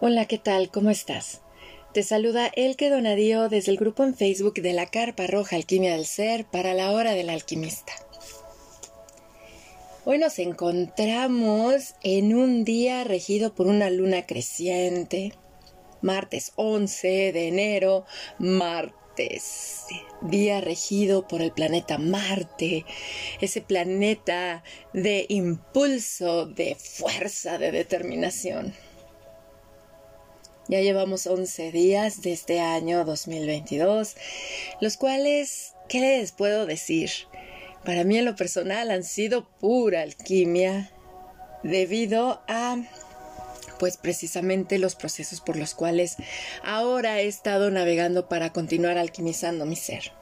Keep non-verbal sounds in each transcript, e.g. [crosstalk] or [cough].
Hola, ¿qué tal? ¿Cómo estás? Te saluda Elke Donadío desde el grupo en Facebook de la Carpa Roja Alquimia del Ser para la Hora del Alquimista. Hoy nos encontramos en un día regido por una luna creciente, martes 11 de enero, martes, día regido por el planeta Marte, ese planeta de impulso, de fuerza, de determinación. Ya llevamos 11 días de este año 2022, los cuales, ¿qué les puedo decir? Para mí en lo personal han sido pura alquimia debido a pues precisamente los procesos por los cuales ahora he estado navegando para continuar alquimizando mi ser.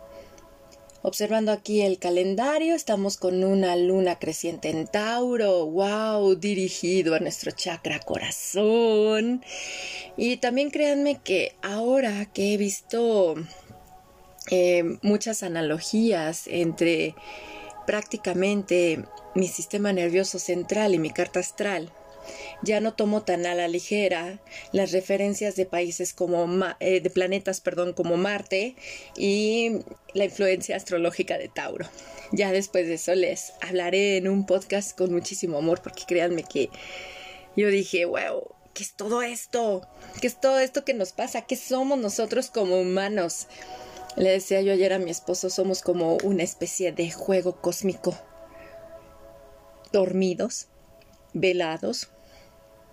Observando aquí el calendario, estamos con una luna creciente en Tauro, wow, dirigido a nuestro chakra corazón. Y también créanme que ahora que he visto eh, muchas analogías entre prácticamente mi sistema nervioso central y mi carta astral, ya no tomo tan a la ligera las referencias de países como eh, de planetas, perdón, como Marte y la influencia astrológica de Tauro. Ya después de eso les hablaré en un podcast con muchísimo amor porque créanme que yo dije, wow, ¿qué es todo esto? ¿Qué es todo esto que nos pasa? ¿Qué somos nosotros como humanos? Le decía yo ayer a mi esposo, somos como una especie de juego cósmico. Dormidos, velados,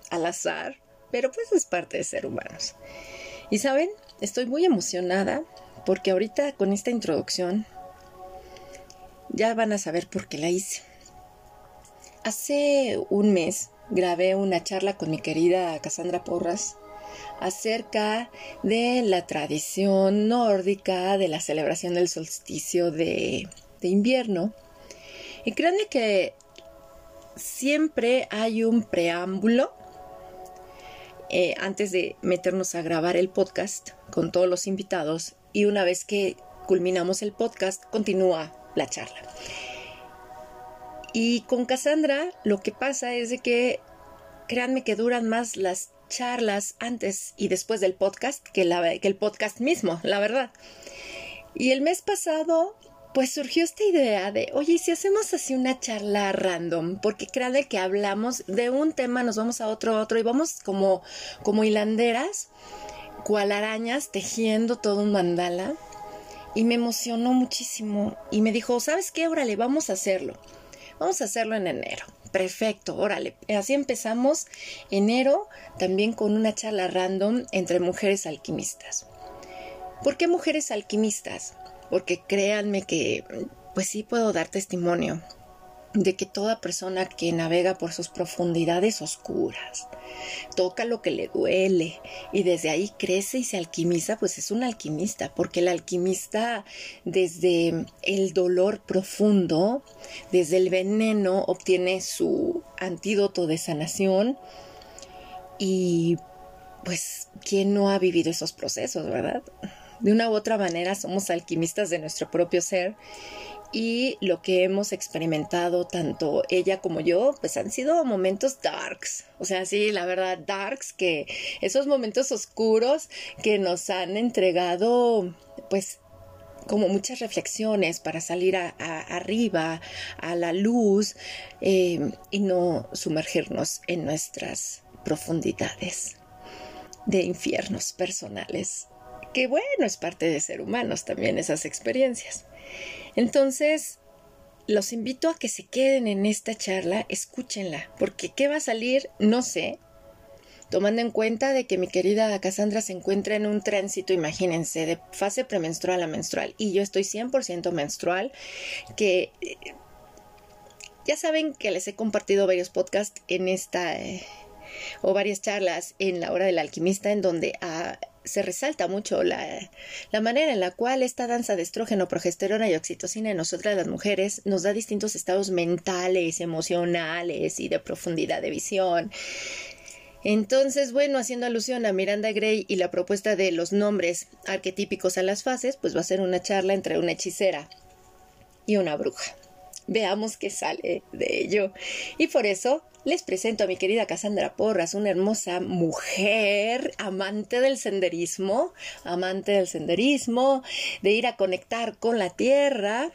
al azar, pero pues es parte de ser humanos. Y saben, estoy muy emocionada porque ahorita con esta introducción ya van a saber por qué la hice. Hace un mes grabé una charla con mi querida Cassandra Porras acerca de la tradición nórdica de la celebración del solsticio de, de invierno. Y créanme que siempre hay un preámbulo eh, antes de meternos a grabar el podcast con todos los invitados y una vez que culminamos el podcast continúa la charla. Y con Cassandra lo que pasa es de que créanme que duran más las charlas antes y después del podcast que, que el podcast mismo, la verdad. Y el mes pasado pues surgió esta idea de, oye, si hacemos así una charla random, porque créanme que hablamos de un tema, nos vamos a otro, otro, y vamos como, como hilanderas, cual arañas, tejiendo todo un mandala. Y me emocionó muchísimo. Y me dijo, ¿sabes qué? Órale, vamos a hacerlo. Vamos a hacerlo en enero. Perfecto, órale. Así empezamos enero también con una charla random entre mujeres alquimistas. ¿Por qué mujeres alquimistas? Porque créanme que pues sí puedo dar testimonio de que toda persona que navega por sus profundidades oscuras, toca lo que le duele y desde ahí crece y se alquimiza, pues es un alquimista, porque el alquimista desde el dolor profundo, desde el veneno, obtiene su antídoto de sanación y pues, ¿quién no ha vivido esos procesos, verdad? De una u otra manera somos alquimistas de nuestro propio ser y lo que hemos experimentado tanto ella como yo pues han sido momentos darks. O sea sí la verdad darks que esos momentos oscuros que nos han entregado pues como muchas reflexiones para salir a, arriba a la luz eh, y no sumergirnos en nuestras profundidades de infiernos personales que bueno, es parte de ser humanos también esas experiencias. Entonces, los invito a que se queden en esta charla, escúchenla, porque qué va a salir, no sé, tomando en cuenta de que mi querida Cassandra se encuentra en un tránsito, imagínense, de fase premenstrual a menstrual, y yo estoy 100% menstrual, que ya saben que les he compartido varios podcasts en esta... Eh, o varias charlas en la hora del alquimista en donde ah, se resalta mucho la, la, manera en la cual esta danza de estrógeno, progesterona y oxitocina en nosotras las mujeres nos da distintos estados mentales, emocionales y de profundidad de visión. Entonces, bueno, haciendo alusión a Miranda Gray y la propuesta de los nombres arquetípicos a las fases, pues va a ser una charla entre una hechicera y una bruja. Veamos qué sale de ello. Y por eso les presento a mi querida Cassandra Porras, una hermosa mujer, amante del senderismo, amante del senderismo, de ir a conectar con la tierra,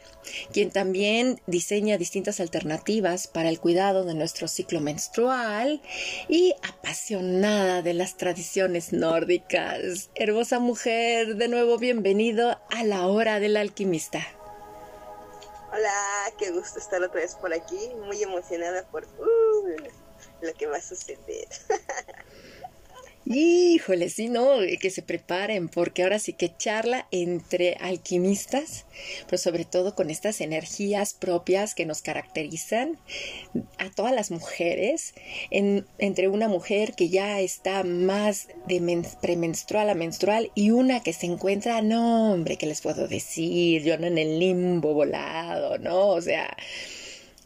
quien también diseña distintas alternativas para el cuidado de nuestro ciclo menstrual y apasionada de las tradiciones nórdicas. Hermosa mujer, de nuevo bienvenido a la hora del alquimista. Hola, qué gusto estar otra vez por aquí, muy emocionada por uh, lo que va a suceder. [laughs] Híjole, sí, no, que se preparen, porque ahora sí que charla entre alquimistas, pero sobre todo con estas energías propias que nos caracterizan a todas las mujeres, entre una mujer que ya está más de premenstrual a menstrual y una que se encuentra, no, hombre, ¿qué les puedo decir? Yo no en el limbo volado, ¿no? O sea,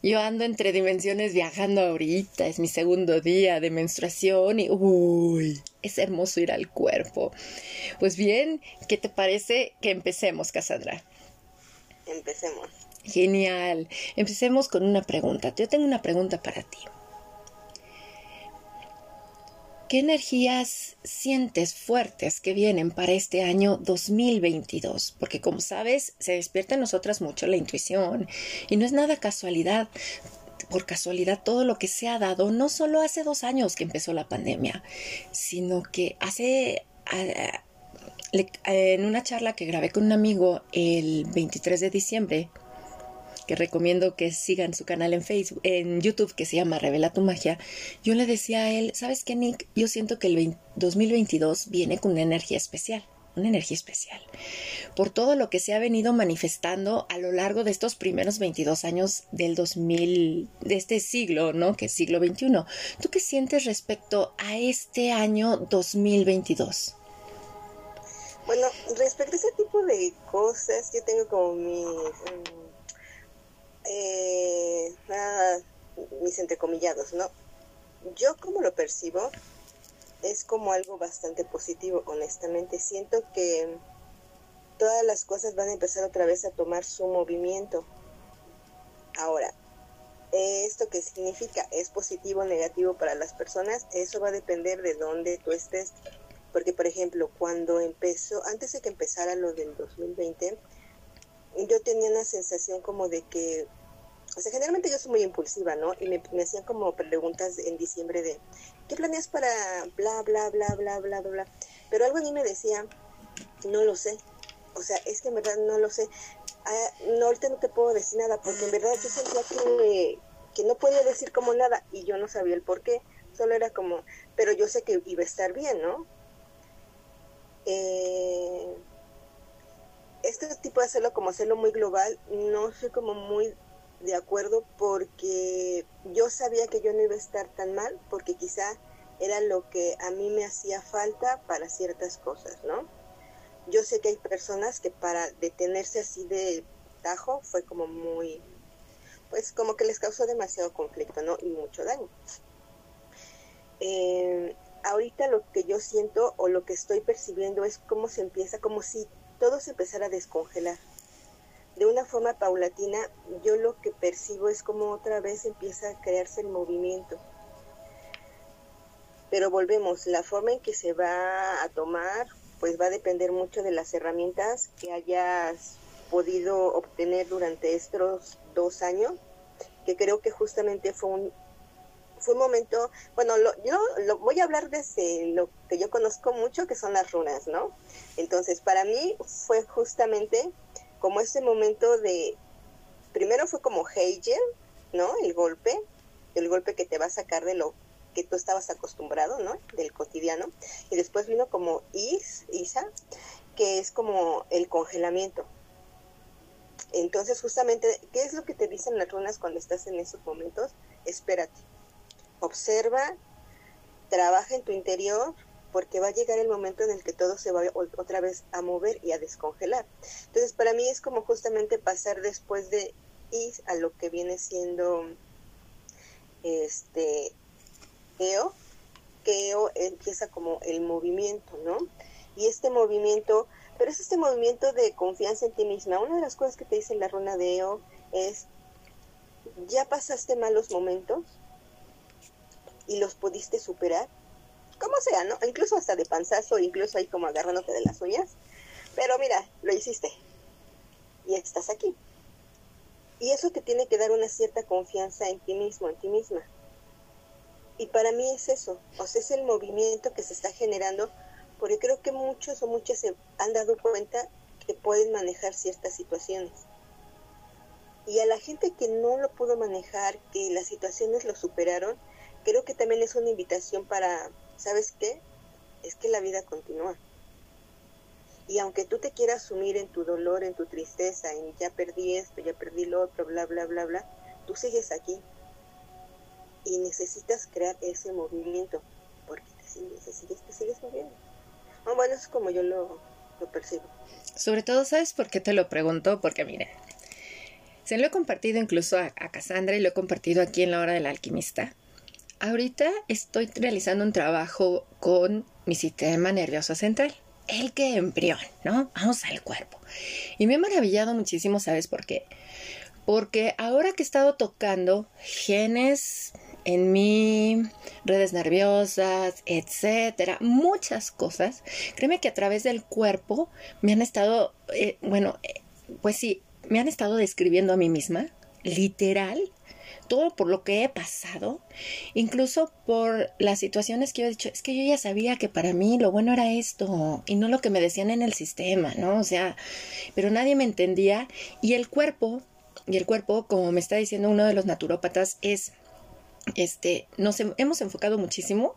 yo ando entre dimensiones viajando ahorita, es mi segundo día de menstruación y uy, es hermoso ir al cuerpo. Pues bien, ¿qué te parece que empecemos, Cassandra? Empecemos. Genial. Empecemos con una pregunta. Yo tengo una pregunta para ti. ¿Qué energías sientes fuertes que vienen para este año 2022? Porque como sabes, se despierta en nosotras mucho la intuición y no es nada casualidad. Por casualidad todo lo que se ha dado, no solo hace dos años que empezó la pandemia, sino que hace... en una charla que grabé con un amigo el 23 de diciembre, que recomiendo que sigan su canal en Facebook, en YouTube que se llama Revela tu magia, yo le decía a él, ¿sabes qué, Nick? Yo siento que el 2022 viene con una energía especial una energía especial, por todo lo que se ha venido manifestando a lo largo de estos primeros 22 años del 2000, de este siglo, ¿no? Que es siglo XXI. ¿Tú qué sientes respecto a este año 2022? Bueno, respecto a ese tipo de cosas, yo tengo como mis... Mm, eh, mis entrecomillados, ¿no? Yo como lo percibo es como algo bastante positivo, honestamente. Siento que todas las cosas van a empezar otra vez a tomar su movimiento. Ahora, ¿esto qué significa? ¿Es positivo o negativo para las personas? Eso va a depender de dónde tú estés. Porque, por ejemplo, cuando empezó, antes de que empezara lo del 2020, yo tenía una sensación como de que, sea, generalmente yo soy muy impulsiva, ¿no? Y me, hacían como preguntas en diciembre de, ¿qué planeas para bla, bla, bla, bla, bla, bla, bla? Pero algo en mí me decía, no lo sé. O sea, es que en verdad no lo sé. Ah, no, ahorita no te puedo decir nada, porque en verdad yo sentía que, que no podía decir como nada y yo no sabía el por qué. Solo era como, pero yo sé que iba a estar bien, ¿no? Eh, este tipo de hacerlo como hacerlo muy global, no soy como muy de acuerdo porque yo sabía que yo no iba a estar tan mal porque quizá era lo que a mí me hacía falta para ciertas cosas, ¿no? Yo sé que hay personas que para detenerse así de tajo fue como muy, pues como que les causó demasiado conflicto, ¿no? Y mucho daño. Eh, ahorita lo que yo siento o lo que estoy percibiendo es cómo se empieza, como si todo se empezara a descongelar. De una forma paulatina, yo lo que percibo es como otra vez empieza a crearse el movimiento. Pero volvemos, la forma en que se va a tomar, pues va a depender mucho de las herramientas que hayas podido obtener durante estos dos años, que creo que justamente fue un, fue un momento, bueno, yo lo, voy a hablar desde lo que yo conozco mucho, que son las runas, ¿no? Entonces, para mí fue justamente como ese momento de, primero fue como Hegel, ¿no? El golpe, el golpe que te va a sacar de lo que tú estabas acostumbrado, ¿no? Del cotidiano. Y después vino como Is, Isa, que es como el congelamiento. Entonces, justamente, ¿qué es lo que te dicen las runas cuando estás en esos momentos? Espérate observa, trabaja en tu interior, porque va a llegar el momento en el que todo se va otra vez a mover y a descongelar. Entonces, para mí es como justamente pasar después de ir a lo que viene siendo este EO, que EO empieza como el movimiento, ¿no? Y este movimiento, pero es este movimiento de confianza en ti misma. Una de las cosas que te dice la runa de EO es, ya pasaste malos momentos, y los pudiste superar, como sea, ¿no? Incluso hasta de panzazo, incluso ahí como agarrándote de las uñas. Pero mira, lo hiciste. Y estás aquí. Y eso te tiene que dar una cierta confianza en ti mismo, en ti misma. Y para mí es eso, o sea, es el movimiento que se está generando, porque creo que muchos o muchas se han dado cuenta que pueden manejar ciertas situaciones. Y a la gente que no lo pudo manejar, que las situaciones lo superaron, creo que también es una invitación para, ¿sabes qué? Es que la vida continúa. Y aunque tú te quieras sumir en tu dolor, en tu tristeza, en ya perdí esto, ya perdí lo otro, bla, bla, bla, bla, tú sigues aquí. Y necesitas crear ese movimiento, porque te sigues, te sigues, te sigues moviendo. bueno, eso es como yo lo, lo percibo. Sobre todo, ¿sabes por qué te lo pregunto? Porque miren, se lo he compartido incluso a, a Cassandra y lo he compartido aquí en la hora del alquimista. Ahorita estoy realizando un trabajo con mi sistema nervioso central el que embrión, ¿no? Vamos al cuerpo. Y me he maravillado muchísimo, ¿sabes por qué? Porque ahora que he estado tocando genes en mí, redes nerviosas, etcétera, muchas cosas, créeme que a través del cuerpo me han estado, eh, bueno, eh, pues sí, me han estado describiendo a mí misma, literal, todo por lo que he pasado, incluso por las situaciones que yo he dicho, es que yo ya sabía que para mí lo bueno era esto y no lo que me decían en el sistema, ¿no? O sea, pero nadie me entendía y el cuerpo, y el cuerpo, como me está diciendo uno de los naturópatas, es este, nos hemos enfocado muchísimo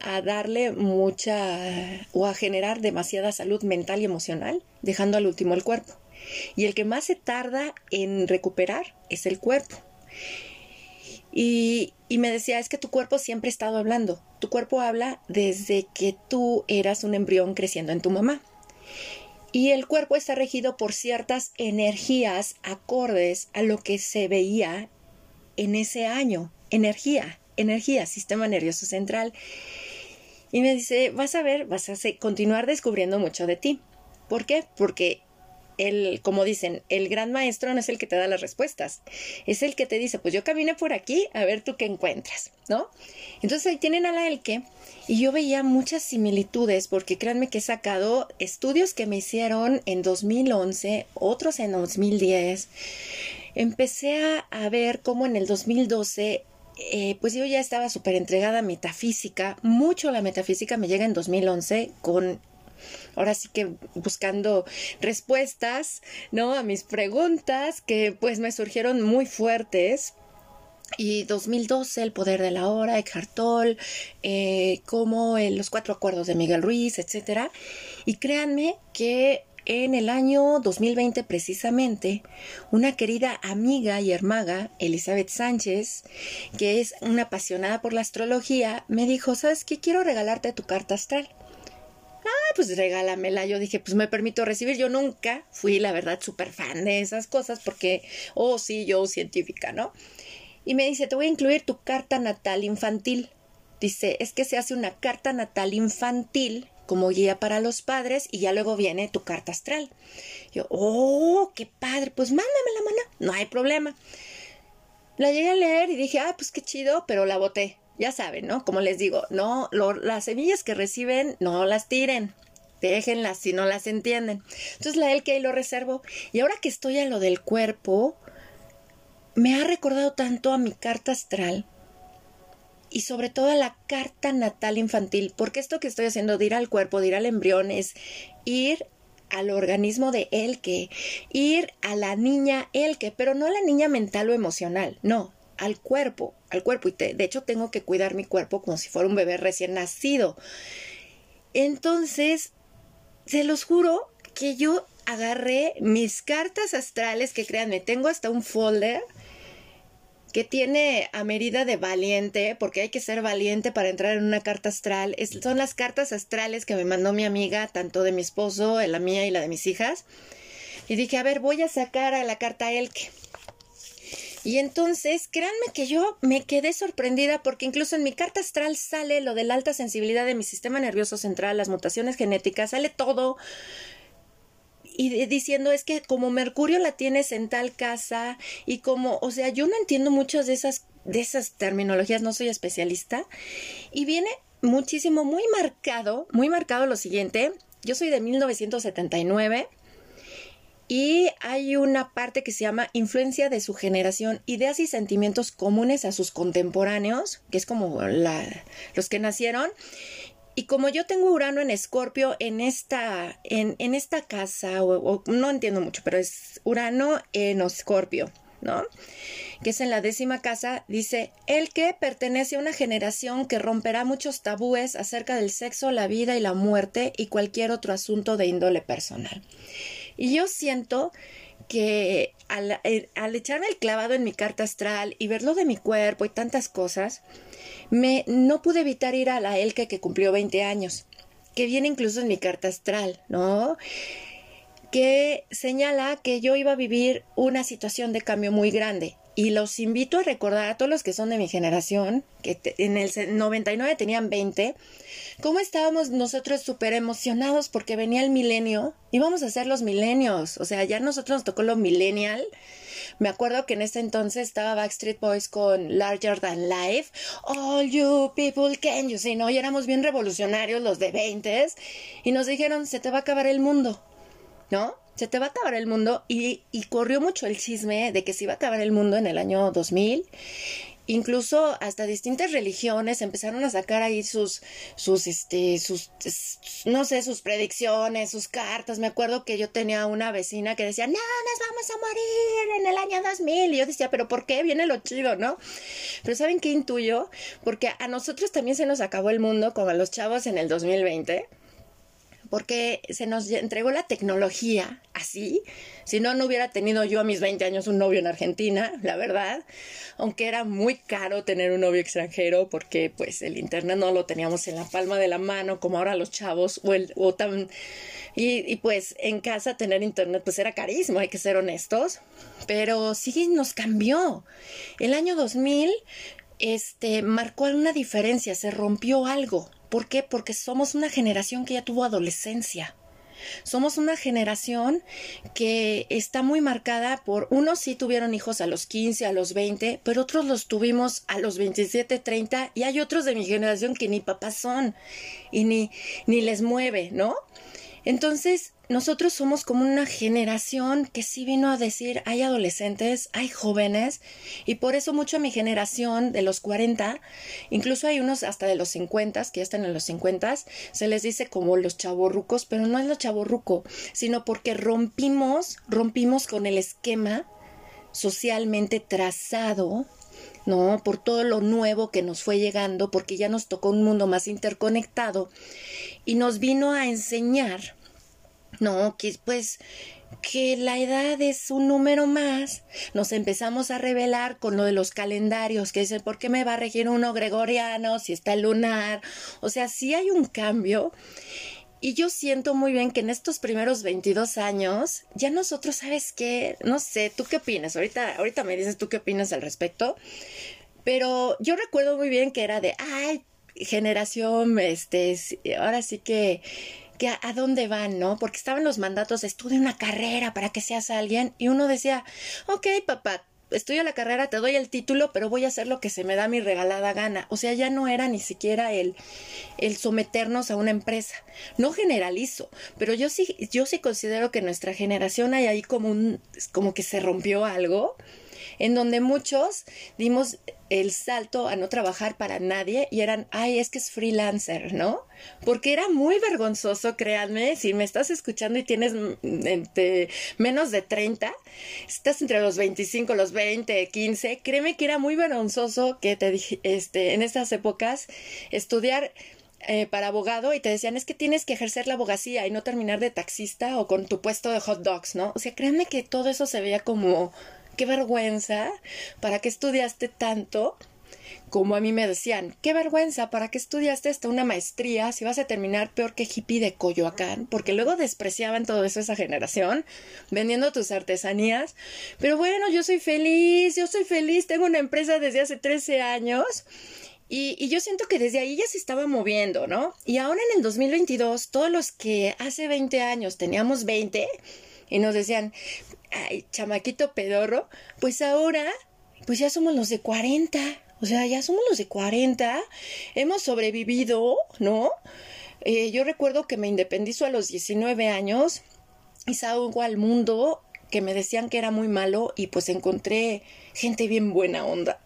a darle mucha o a generar demasiada salud mental y emocional, dejando al último el cuerpo. Y el que más se tarda en recuperar es el cuerpo. Y, me decía, es que tu cuerpo siempre ha estado hablando. Tu cuerpo habla desde que tú eras un embrión creciendo en tu mamá. Y el cuerpo está regido por ciertas energías acordes a lo que se veía en ese año. Energía, energía, sistema nervioso central. Y me dice, vas a ver, vas a continuar descubriendo mucho de ti. ¿Por qué? Porque el, como dicen, el gran maestro no es el que te da las respuestas, es el que te dice, pues yo caminé por aquí, a ver tú qué encuentras, ¿no? Entonces ahí tienen a la Elke y yo veía muchas similitudes porque créanme que he sacado estudios que me hicieron en 2011, otros en 2010. Empecé a, ver cómo en el 2012 eh, pues yo ya estaba súper entregada a metafísica, mucho la metafísica me llega en 2011 con ahora sí que buscando respuestas, ¿no? A mis preguntas que pues me surgieron muy fuertes. Y 2012, El Poder de la Hora, Eckhart Tolle, eh, como Los Cuatro Acuerdos de Miguel Ruiz, etc. Y créanme que en el año 2020 precisamente, una querida amiga y hermaga, Elizabeth Sánchez, que es una apasionada por la astrología, me dijo, ¿sabes qué? Quiero regalarte tu carta astral ah, pues regálamela. Yo dije, pues me permito recibir. Yo nunca fui, la verdad, súper fan de esas cosas porque, oh, sí, yo científica, ¿no? Y me dice, te voy a incluir tu carta natal infantil. Dice, es que se hace una carta natal infantil como guía para los padres y ya luego viene tu carta astral. Yo, oh, qué padre, pues mándame la mana, no hay problema. La llegué a leer y dije, ah, pues qué chido, pero la boté ya saben, ¿no? Como les digo, no, las semillas que reciben, no las tiren. Déjenlas si no las entienden. Entonces la ahí lo reservo. Y ahora que estoy a lo del cuerpo, me ha recordado tanto a mi carta astral y sobre todo a la carta natal infantil, porque esto que estoy haciendo de ir al cuerpo, de ir al embrión, es ir al organismo de el que, ir a la niña el que, pero no a la niña mental o emocional, no, al cuerpo, al cuerpo. Y de hecho tengo que cuidar mi cuerpo como si fuera un bebé recién nacido. Entonces, se los juro que yo agarré mis cartas astrales, que créanme, tengo hasta un folder que tiene a medida de valiente, porque hay que ser valiente para entrar en una carta astral. son las cartas astrales que me mandó mi amiga, tanto de mi esposo, la mía y la de mis hijas. Y dije, a ver, voy a sacar a la carta Elke. Y entonces, créanme que yo me quedé sorprendida porque incluso en mi carta astral sale lo de la alta sensibilidad de mi sistema nervioso central, las mutaciones genéticas, sale todo. Y diciendo es que como Mercurio la tienes en tal casa y como, o sea, yo no entiendo muchas de esas de esas terminologías no soy especialista. Y viene muchísimo, muy marcado, muy marcado lo siguiente. Yo soy de 1979 y hay una parte que se llama influencia de su generación, ideas y sentimientos comunes a sus contemporáneos, que es como los que nacieron. Y como yo tengo Urano en Escorpio en esta, en, esta casa, no entiendo mucho, pero es Urano en Escorpio, ¿no? Que es en la décima casa, dice, el que pertenece a una generación que romperá muchos tabúes acerca del sexo, la vida y la muerte y cualquier otro asunto de índole personal. Y yo siento que al, eh, al, echarme el clavado en mi carta astral y verlo de mi cuerpo y tantas cosas, me no pude evitar ir a la Elke que cumplió 20 años, que viene incluso en mi carta astral, ¿no? Que señala que yo iba a vivir una situación de cambio muy grande y los invito a recordar a todos los que son de mi generación, que en el 99 tenían 20, cómo estábamos nosotros súper emocionados porque venía el milenio, íbamos a ser los milenios, o sea, ya nosotros nos tocó lo millennial. Me acuerdo que en ese entonces estaba Backstreet Boys con Larger Than Life, All You People Can You See, ¿no? Y éramos bien revolucionarios los de 20 y nos dijeron, se te va a acabar el mundo, ¿no? Se te va a acabar el mundo y, corrió mucho el chisme de que se iba a acabar el mundo en el año 2000 incluso hasta distintas religiones empezaron a sacar ahí sus, sus, este, sus, no sé, sus predicciones, sus cartas. Me acuerdo que yo tenía una vecina que decía, no, nos vamos a morir en el año 2000. Y yo decía, pero ¿por qué? Viene lo chido, ¿no? Pero ¿saben qué intuyo? Porque a nosotros también se nos acabó el mundo, como a los chavos en el 2020 porque se nos entregó la tecnología así. Si no, no hubiera tenido yo a mis 20 años un novio en Argentina, la verdad. Aunque era muy caro tener un novio extranjero porque pues el internet no lo teníamos en la palma de la mano como ahora los chavos o, el, o tan... Y, pues en casa tener internet pues era carísimo, hay que ser honestos. Pero sí nos cambió. El año 2000 este, marcó una diferencia, se rompió algo. ¿Por qué? Porque somos una generación que ya tuvo adolescencia. Somos una generación que está muy marcada por unos sí tuvieron hijos a los 15, a los 20, pero otros los tuvimos a los 27, 30 y hay otros de mi generación que ni papás son y ni, ni les mueve, ¿no? Entonces, nosotros somos como una generación que sí vino a decir, hay adolescentes, hay jóvenes, y por eso mucho a mi generación de los 40, incluso hay unos hasta de los 50, que ya están en los 50, se les dice como los chavorrucos, pero no es lo chavorruco, sino porque rompimos, rompimos con el esquema socialmente trazado ¿no? Por todo lo nuevo que nos fue llegando, porque ya nos tocó un mundo más interconectado y nos vino a enseñar no, que pues que la edad es un número más. Nos empezamos a revelar con lo de los calendarios, que dicen, ¿por qué me va a regir uno gregoriano si está lunar? O sea, sí hay un cambio. Y yo siento muy bien que en estos primeros 22 años, ya nosotros, ¿sabes qué? No sé, ¿tú qué opinas? Ahorita, ahorita me dices tú qué opinas al respecto. Pero yo recuerdo muy bien que era de, ay, generación, este, ahora sí que que a, dónde van, ¿no? Porque estaban los mandatos, estudia una carrera para que seas alguien y uno decía, ok, papá, estudio la carrera, te doy el título, pero voy a hacer lo que se me da mi regalada gana. O sea, ya no era ni siquiera el, el someternos a una empresa. No generalizo, pero yo sí, yo sí considero que nuestra generación hay ahí como un, como que se rompió algo en donde muchos dimos el salto a no trabajar para nadie y eran, ay, es que es freelancer, ¿no? Porque era muy vergonzoso, créanme, si me estás escuchando y tienes menos de 30, estás entre los 25, los 20, 15, créeme que era muy vergonzoso que te este, en estas épocas estudiar eh, para abogado y te decían es que tienes que ejercer la abogacía y no terminar de taxista o con tu puesto de hot dogs, ¿no? O sea, créanme que todo eso se veía como qué vergüenza, ¿para qué estudiaste tanto? Como a mí me decían, qué vergüenza, ¿para qué estudiaste hasta una maestría si vas a terminar peor que hippie de Coyoacán? Porque luego despreciaban todo eso esa generación, vendiendo tus artesanías. Pero bueno, yo soy feliz, yo soy feliz, tengo una empresa desde hace 13 años. Y, yo siento que desde ahí ya se estaba moviendo, ¿no? Y ahora en el 2022, todos los que hace 20 años teníamos 20 y nos decían, ay, chamaquito pedorro, pues ahora pues ya somos los de 40. O sea, ya somos los de 40. Hemos sobrevivido, ¿no? Eh, yo recuerdo que me independizo a los 19 años y salgo al mundo que me decían que era muy malo y pues encontré gente bien buena onda,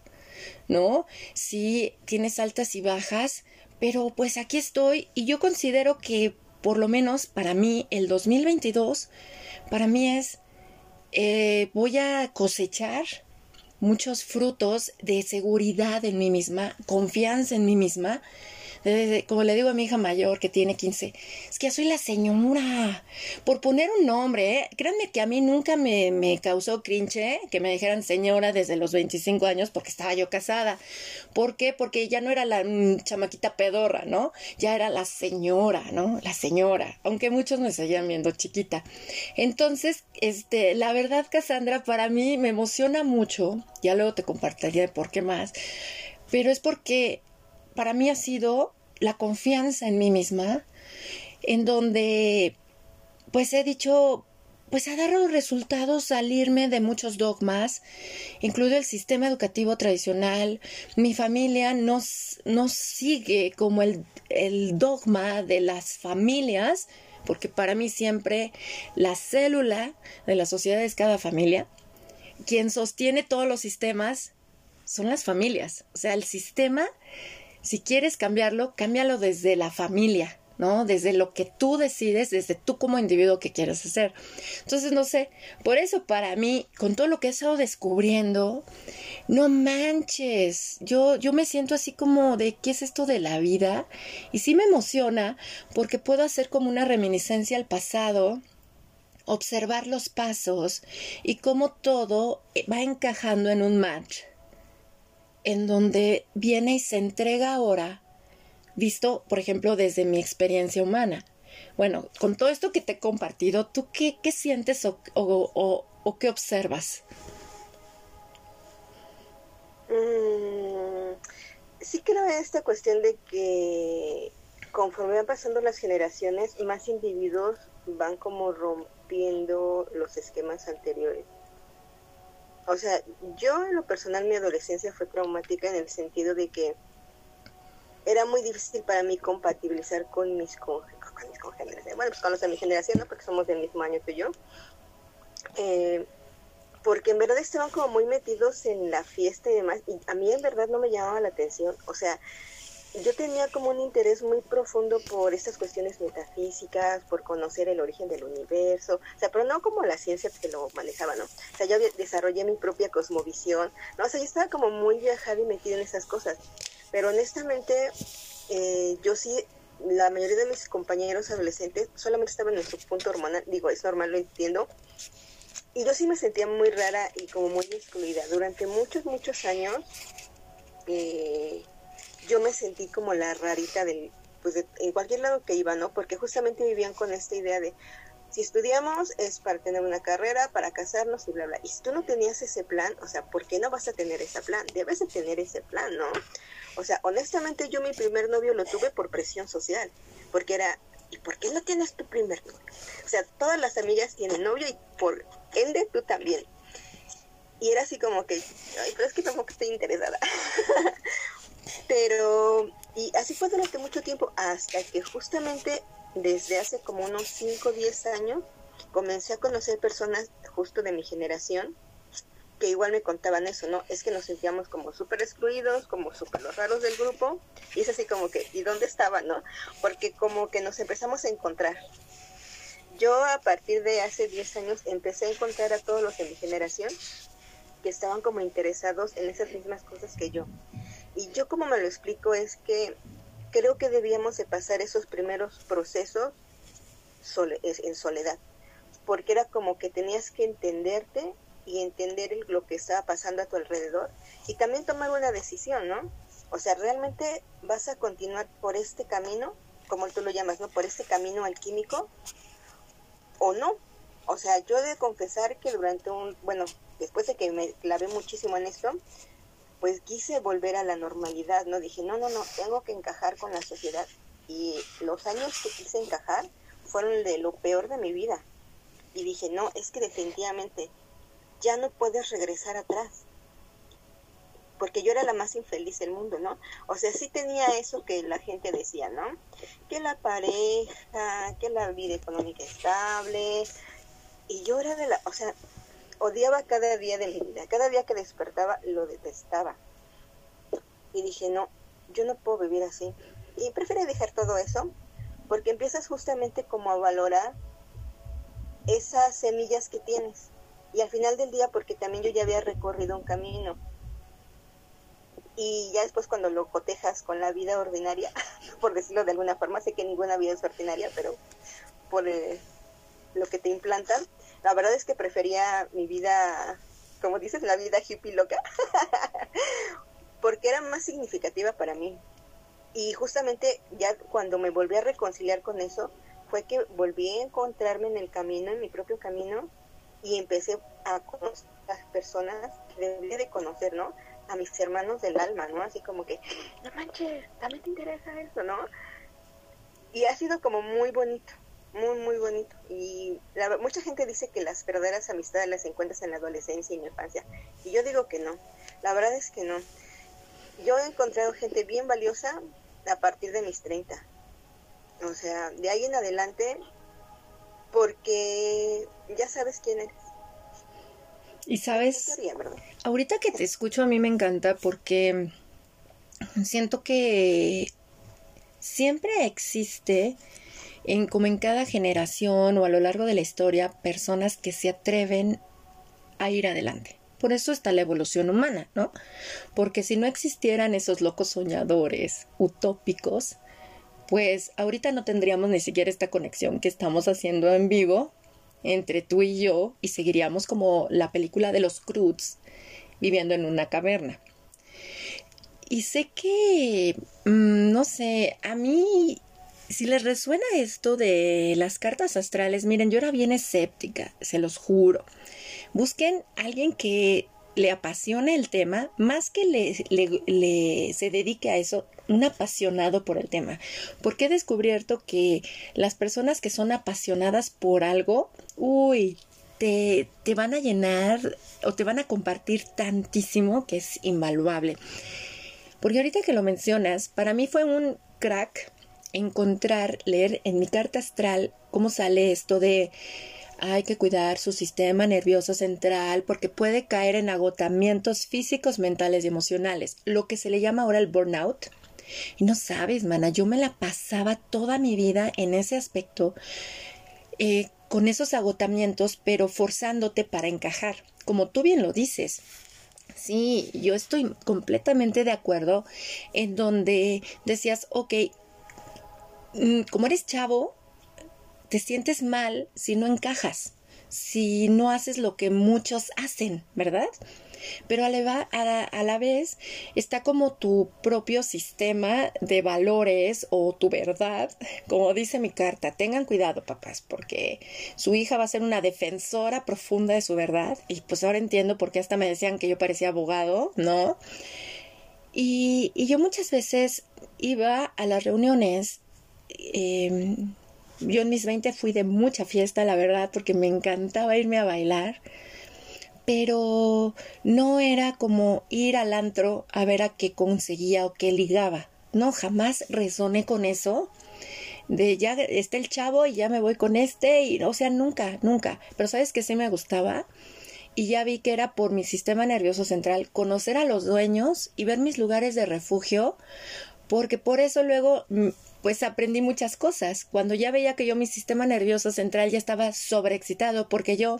¿no? Sí, tienes altas y bajas, pero pues aquí estoy y yo considero que por lo menos para mí el 2022, para mí es, eh, voy a cosechar muchos frutos de seguridad en mí misma, confianza en mí misma, como le digo a mi hija mayor que tiene 15, es que yo soy la señora. Por poner un nombre, ¿eh? créanme que a mí nunca me, me causó cringe que me dijeran señora desde los 25 años porque estaba yo casada. ¿Por qué? Porque ya no era la mm, chamaquita pedorra, ¿no? Ya era la señora, ¿no? La señora, aunque muchos me seguían viendo chiquita. Entonces, este, la verdad, Cassandra, para mí me emociona mucho, ya luego te compartiré por qué más, pero es porque para mí ha sido la confianza en mí misma, en donde pues he dicho, pues ha dado resultados salirme de muchos dogmas, incluido el sistema educativo tradicional. Mi familia no, sigue como el, el dogma de las familias, porque para mí siempre la célula de la sociedad es cada familia. Quien sostiene todos los sistemas son las familias. O sea, el sistema si quieres cambiarlo, cámbialo desde la familia, ¿no? Desde lo que tú decides, desde tú como individuo que quieres hacer. Entonces, no sé, por eso para mí, con todo lo que he estado descubriendo, no manches, yo, yo me siento así como de qué es esto de la vida y sí me emociona porque puedo hacer como una reminiscencia al pasado observar los pasos y cómo todo va encajando en un match en donde viene y se entrega ahora, visto, por ejemplo, desde mi experiencia humana. Bueno, con todo esto que te he compartido, ¿tú qué, qué sientes o, o, qué observas? Mm, sí creo esta cuestión de que conforme van pasando las generaciones, más individuos van como rompiendo los esquemas anteriores. O sea, yo en lo personal mi adolescencia fue traumática en el sentido de que era muy difícil para mí compatibilizar con mis, con, mis congéneres. Bueno, pues con los de mi generación, ¿no? Porque somos del mismo año que yo. Eh, porque en verdad estaban como muy metidos en la fiesta y demás. Y a mí en verdad no me llamaba la atención. O sea, yo tenía como un interés muy profundo por estas cuestiones metafísicas, por conocer el origen del universo, o sea, pero no como la ciencia que lo manejaba, ¿no? O sea, yo desarrollé mi propia cosmovisión, ¿no? O sea, yo estaba como muy viajada y metida en esas cosas, pero honestamente, eh, yo sí, la mayoría de mis compañeros adolescentes solamente estaban en su punto hormonal, digo, es normal, lo entiendo, y yo sí me sentía muy rara y como muy excluida. Durante muchos, muchos años, eh, yo me sentí como la rarita del, pues en cualquier lado que iba, ¿no? Porque justamente vivían con esta idea de, si estudiamos es para tener una carrera, para casarnos y bla, bla. Y si tú no tenías ese plan, o sea, ¿por qué no vas a tener ese plan? Debes de tener ese plan, ¿no? O sea, honestamente yo mi primer novio lo tuve por presión social, porque era, ¿y por qué no tienes tu primer novio? O sea, todas las amigas tienen novio y por ende tú también. Y era así como que, ay, pero es que tampoco estoy interesada. [laughs] Pero, y así fue durante mucho tiempo, hasta que justamente desde hace como unos 5 o 10 años comencé a conocer personas justo de mi generación que igual me contaban eso, ¿no? Es que nos sentíamos como súper excluidos, como súper los raros del grupo, y es así como que, ¿y dónde estaban, no? Porque como que nos empezamos a encontrar. Yo a partir de hace 10 años empecé a encontrar a todos los de mi generación que estaban como interesados en esas mismas cosas que yo. Y yo como me lo explico es que creo que debíamos de pasar esos primeros procesos en soledad, porque era como que tenías que entenderte y entender lo que estaba pasando a tu alrededor y también tomar una decisión, ¿no? O sea, realmente vas a continuar por este camino, como tú lo llamas, ¿no? Por este camino alquímico o no. O sea, yo he de confesar que durante un, bueno, después de que me clavé muchísimo en esto, pues quise volver a la normalidad, ¿no? Dije, no, no, no, tengo que encajar con la sociedad. Y los años que quise encajar fueron de lo peor de mi vida. Y dije, no, es que definitivamente ya no puedes regresar atrás. porque yo era la más infeliz del mundo, ¿no? O sea, sí tenía eso que la gente decía, ¿no? Que la pareja, que la vida económica estable, y yo era de la, o sea, odiaba cada día de mi vida, cada día que despertaba lo detestaba. Y dije, no, yo no puedo vivir así. Y prefiero dejar todo eso, porque empiezas justamente como a valorar esas semillas que tienes. Y al final del día, porque también yo ya había recorrido un camino, y ya después cuando lo cotejas con la vida ordinaria, [laughs] por decirlo de alguna forma, sé que ninguna vida es ordinaria, pero por eh, lo que te implantan, la verdad es que prefería mi vida, como dices, la vida hippie loca, [laughs] porque era más significativa para mí. Y justamente ya cuando me volví a reconciliar con eso, fue que volví a encontrarme en el camino, en mi propio camino, y empecé a conocer a las personas que debería de conocer, ¿no? a mis hermanos del alma, ¿no? Así como que, no manches, también te interesa eso, ¿no? Y ha sido como muy bonito, muy, muy bonito. Y la, mucha gente dice que las verdaderas amistades las encuentras en la adolescencia y en la infancia. Y yo digo que no, la verdad es que no. Yo he encontrado gente bien valiosa a partir de mis 30. O sea, de ahí en adelante, porque ya sabes quién eres. Y sabes, ahorita que te escucho a mí me encanta porque siento que siempre existe en como en cada generación o a lo largo de la historia personas que se atreven a ir adelante. Por eso está la evolución humana, ¿no? Porque si no existieran esos locos soñadores utópicos, pues ahorita no tendríamos ni siquiera esta conexión que estamos haciendo en vivo entre tú y yo y seguiríamos como la película de los Cruz viviendo en una caverna. Y sé que, mm, no sé, a mí, si les resuena esto de las cartas astrales, miren, yo era bien escéptica, se los juro. Busquen a alguien que le apasione el tema, más que le, le, se dedique a eso, un apasionado por el tema. Porque he descubierto que las personas que son apasionadas por algo, uy, te, te van a llenar o te van a compartir tantísimo que es invaluable. Porque ahorita que lo mencionas, para mí fue un crack encontrar, leer en mi carta astral cómo sale esto de hay que cuidar su sistema nervioso central porque puede caer en agotamientos físicos, mentales y emocionales, lo que se le llama ahora el burnout. Y no sabes, mana, yo me la pasaba toda mi vida en ese aspecto, eh, con esos agotamientos, pero forzándote para encajar, como tú bien lo dices. Sí, yo estoy completamente de acuerdo en donde decías, ok, como eres chavo, te sientes mal si no encajas, si no haces lo que muchos hacen, ¿verdad? Pero a la, vez está como tu propio sistema de valores o tu verdad, como dice mi carta, tengan cuidado papás, porque su hija va a ser una defensora profunda de su verdad y pues ahora entiendo por qué hasta me decían que yo parecía abogado, ¿no? Y yo muchas veces iba a las reuniones eh, yo en mis 20 fui de mucha fiesta, la verdad, porque me encantaba irme a bailar, pero no era como ir al antro a ver a qué conseguía o qué ligaba. No, jamás resoné con eso de ya está el chavo y ya me voy con este y o sea, nunca, nunca. Pero sabes que sí me gustaba y ya vi que era por mi sistema nervioso central conocer a los dueños y ver mis lugares de refugio porque por eso luego mm, pues aprendí muchas cosas. Cuando ya veía que yo mi sistema nervioso central ya estaba sobreexcitado porque yo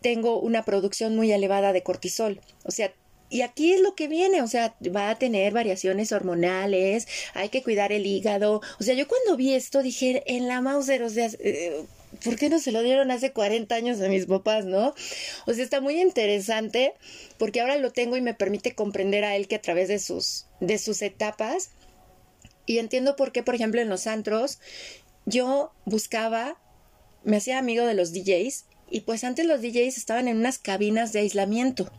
tengo una producción muy elevada de cortisol. O sea, y aquí es lo que viene, o sea, va a tener variaciones hormonales, hay que cuidar el hígado. O sea, yo cuando vi esto dije, en la Mauser, o sea, ¿por qué no se lo dieron hace 40 años a mis papás, no? O sea, está muy interesante porque ahora lo tengo y me permite comprender a él que a través de sus, de sus etapas y entiendo por qué, por ejemplo, en los antros yo buscaba, me hacía amigo de los DJs y pues antes los DJs estaban en unas cabinas de aislamiento.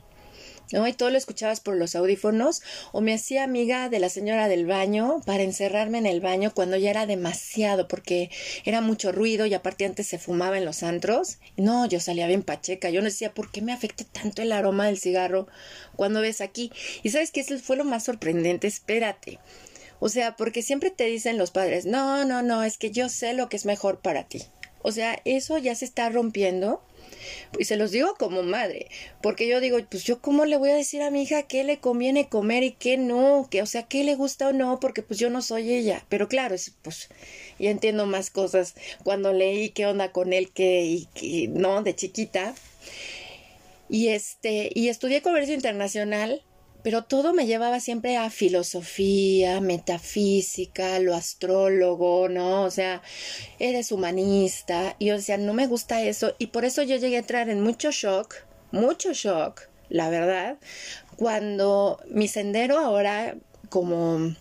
¿No? Y todo lo escuchabas por los audífonos, o me hacía amiga de la señora del baño para encerrarme en el baño cuando ya era demasiado, porque era mucho ruido y aparte antes se fumaba en los antros. No, yo salía bien pacheca, yo no decía, ¿por qué me afecta tanto el aroma del cigarro cuando ves aquí? Y sabes que eso fue lo más sorprendente, espérate. O sea, porque siempre te dicen los padres, no, no, no, es que yo sé lo que es mejor para ti. O sea, eso ya se está rompiendo y se los digo como madre, porque yo digo, pues yo cómo le voy a decir a mi hija qué le conviene comer y qué no, que o sea, qué le gusta o no, porque pues yo no soy ella. Pero claro, pues ya entiendo más cosas cuando leí qué onda con él que y, no de chiquita. Y este, y estudié comercio internacional pero todo me llevaba siempre a filosofía, metafísica, lo astrólogo, ¿no? O sea, eres humanista y o sea, no me gusta eso y por eso yo llegué a entrar en mucho shock, mucho shock, la verdad, cuando mi sendero ahora como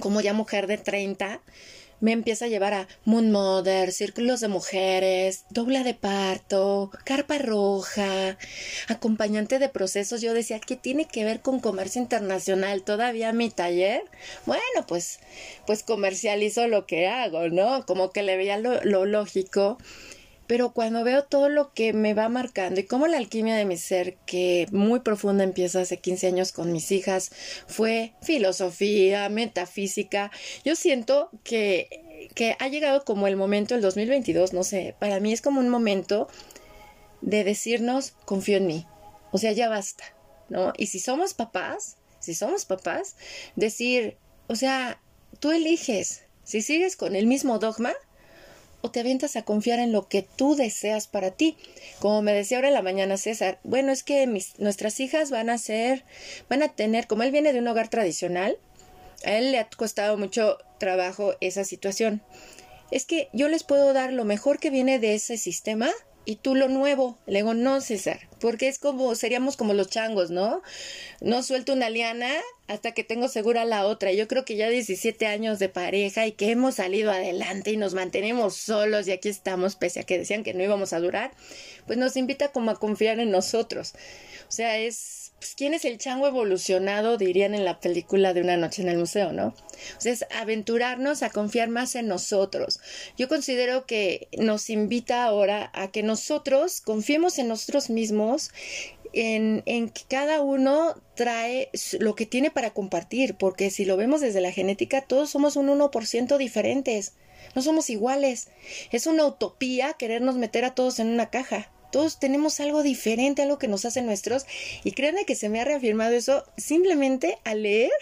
como ya mujer de 30 me empieza a llevar a Moon Mother, círculos de mujeres, dobla de parto, carpa roja, acompañante de procesos. Yo decía, ¿qué tiene que ver con comercio internacional? Todavía mi taller. Bueno, pues, pues comercializo lo que hago, ¿no? Como que le veía lo, lo lógico pero cuando veo todo lo que me va marcando y cómo la alquimia de mi ser, que muy profunda empieza hace 15 años con mis hijas, fue filosofía, metafísica, yo siento que, que ha llegado como el momento, el 2022, no sé, para mí es como un momento de decirnos, confío en mí, o sea, ya basta, ¿no? Y si somos papás, si somos papás, decir, o sea, tú eliges, si sigues con el mismo dogma, o te avientas a confiar en lo que tú deseas para ti. Como me decía ahora en la mañana César, bueno, es que mis, nuestras hijas van a ser, van a tener, como él viene de un hogar tradicional, a él le ha costado mucho trabajo esa situación. Es que yo les puedo dar lo mejor que viene de ese sistema y tú lo nuevo. Le digo, no, César, porque es como, seríamos como los changos, ¿no? No suelto una liana hasta que tengo segura la otra. Yo creo que ya 17 años de pareja y que hemos salido adelante y nos mantenemos solos y aquí estamos, pese a que decían que no íbamos a durar, pues nos invita como a confiar en nosotros. O sea, es pues, ¿quién es el chango evolucionado? Dirían en la película de Una Noche en el Museo, ¿no? O es aventurarnos a confiar más en nosotros. Yo considero que nos invita ahora a que nosotros confiemos en nosotros mismos en, en, que cada uno trae lo que tiene para compartir, porque si lo vemos desde la genética, todos somos un 1% diferentes, no somos iguales. Es una utopía querernos meter a todos en una caja. Todos tenemos algo diferente, algo que nos hace nuestros. Y créanme que se me ha reafirmado eso simplemente al leer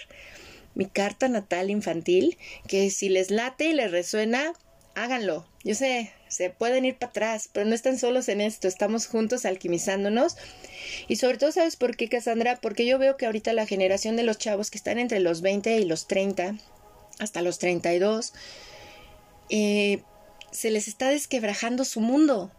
mi carta natal infantil, que si les late y les resuena, háganlo. Yo sé, se pueden ir para atrás, pero no están solos en esto, estamos juntos alquimizándonos. Y sobre todo, ¿sabes por qué, Cassandra? Porque yo veo que ahorita la generación de los chavos que están entre los 20 y los 30, hasta los 32, eh, se les está desquebrajando su mundo.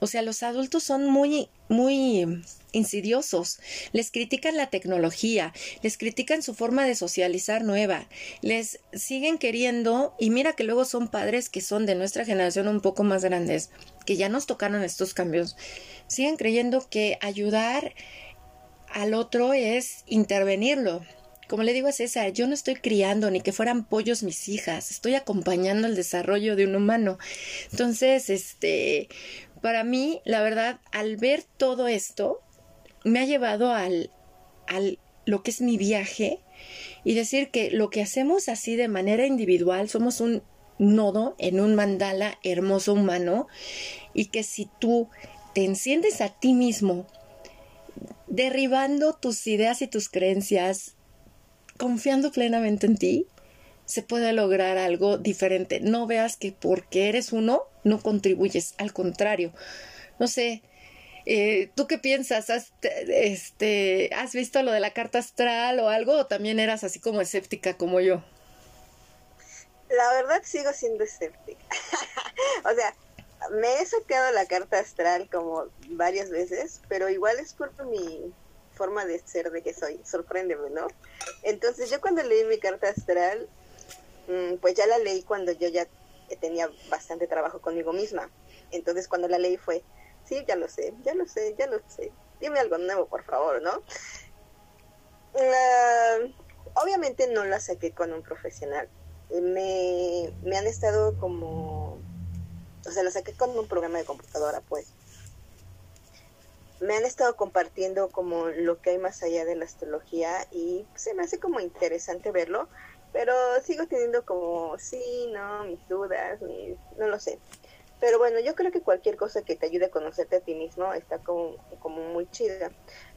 O sea, los adultos son muy, muy insidiosos. Les critican la tecnología, les critican su forma de socializar nueva, les siguen queriendo y mira que luego son padres que son de nuestra generación un poco más grandes, que ya nos tocaron estos cambios. Siguen creyendo que ayudar al otro es intervenirlo. Como le digo a César, yo no estoy criando ni que fueran pollos mis hijas, estoy acompañando el desarrollo de un humano. Entonces, este, para mí, la verdad, al ver todo esto, me ha llevado al, al lo que es mi viaje y decir que lo que hacemos así de manera individual somos un nodo en un mandala hermoso humano y que si tú te enciendes a ti mismo derribando tus ideas y tus creencias confiando plenamente en ti se puede lograr algo diferente. No veas que porque eres uno no contribuyes, al contrario. No sé, eh, ¿tú qué piensas? ¿Has, este, ¿Has visto lo de la carta astral o algo? ¿O también eras así como escéptica como yo? La verdad sigo siendo escéptica. [laughs] o sea, me he sacado la carta astral como varias veces, pero igual es por mi forma de ser, de que soy. Sorpréndeme, ¿no? Entonces yo cuando leí mi carta astral, pues ya la leí cuando yo ya tenía bastante trabajo conmigo misma. Entonces cuando la leí fue, sí, ya lo sé, ya lo sé, ya lo sé, dime algo nuevo, por favor, ¿no? Ah, obviamente no la saqué con un profesional. Me, me han estado como, o sea, la saqué con un programa de computadora, pues. Me han estado compartiendo como lo que hay más allá de la astrología y se me hace como interesante verlo, pero sigo teniendo como, sí, no, mis dudas, no lo sé. Pero bueno, yo creo que cualquier cosa que te ayude a conocerte a ti mismo está como, como muy chida.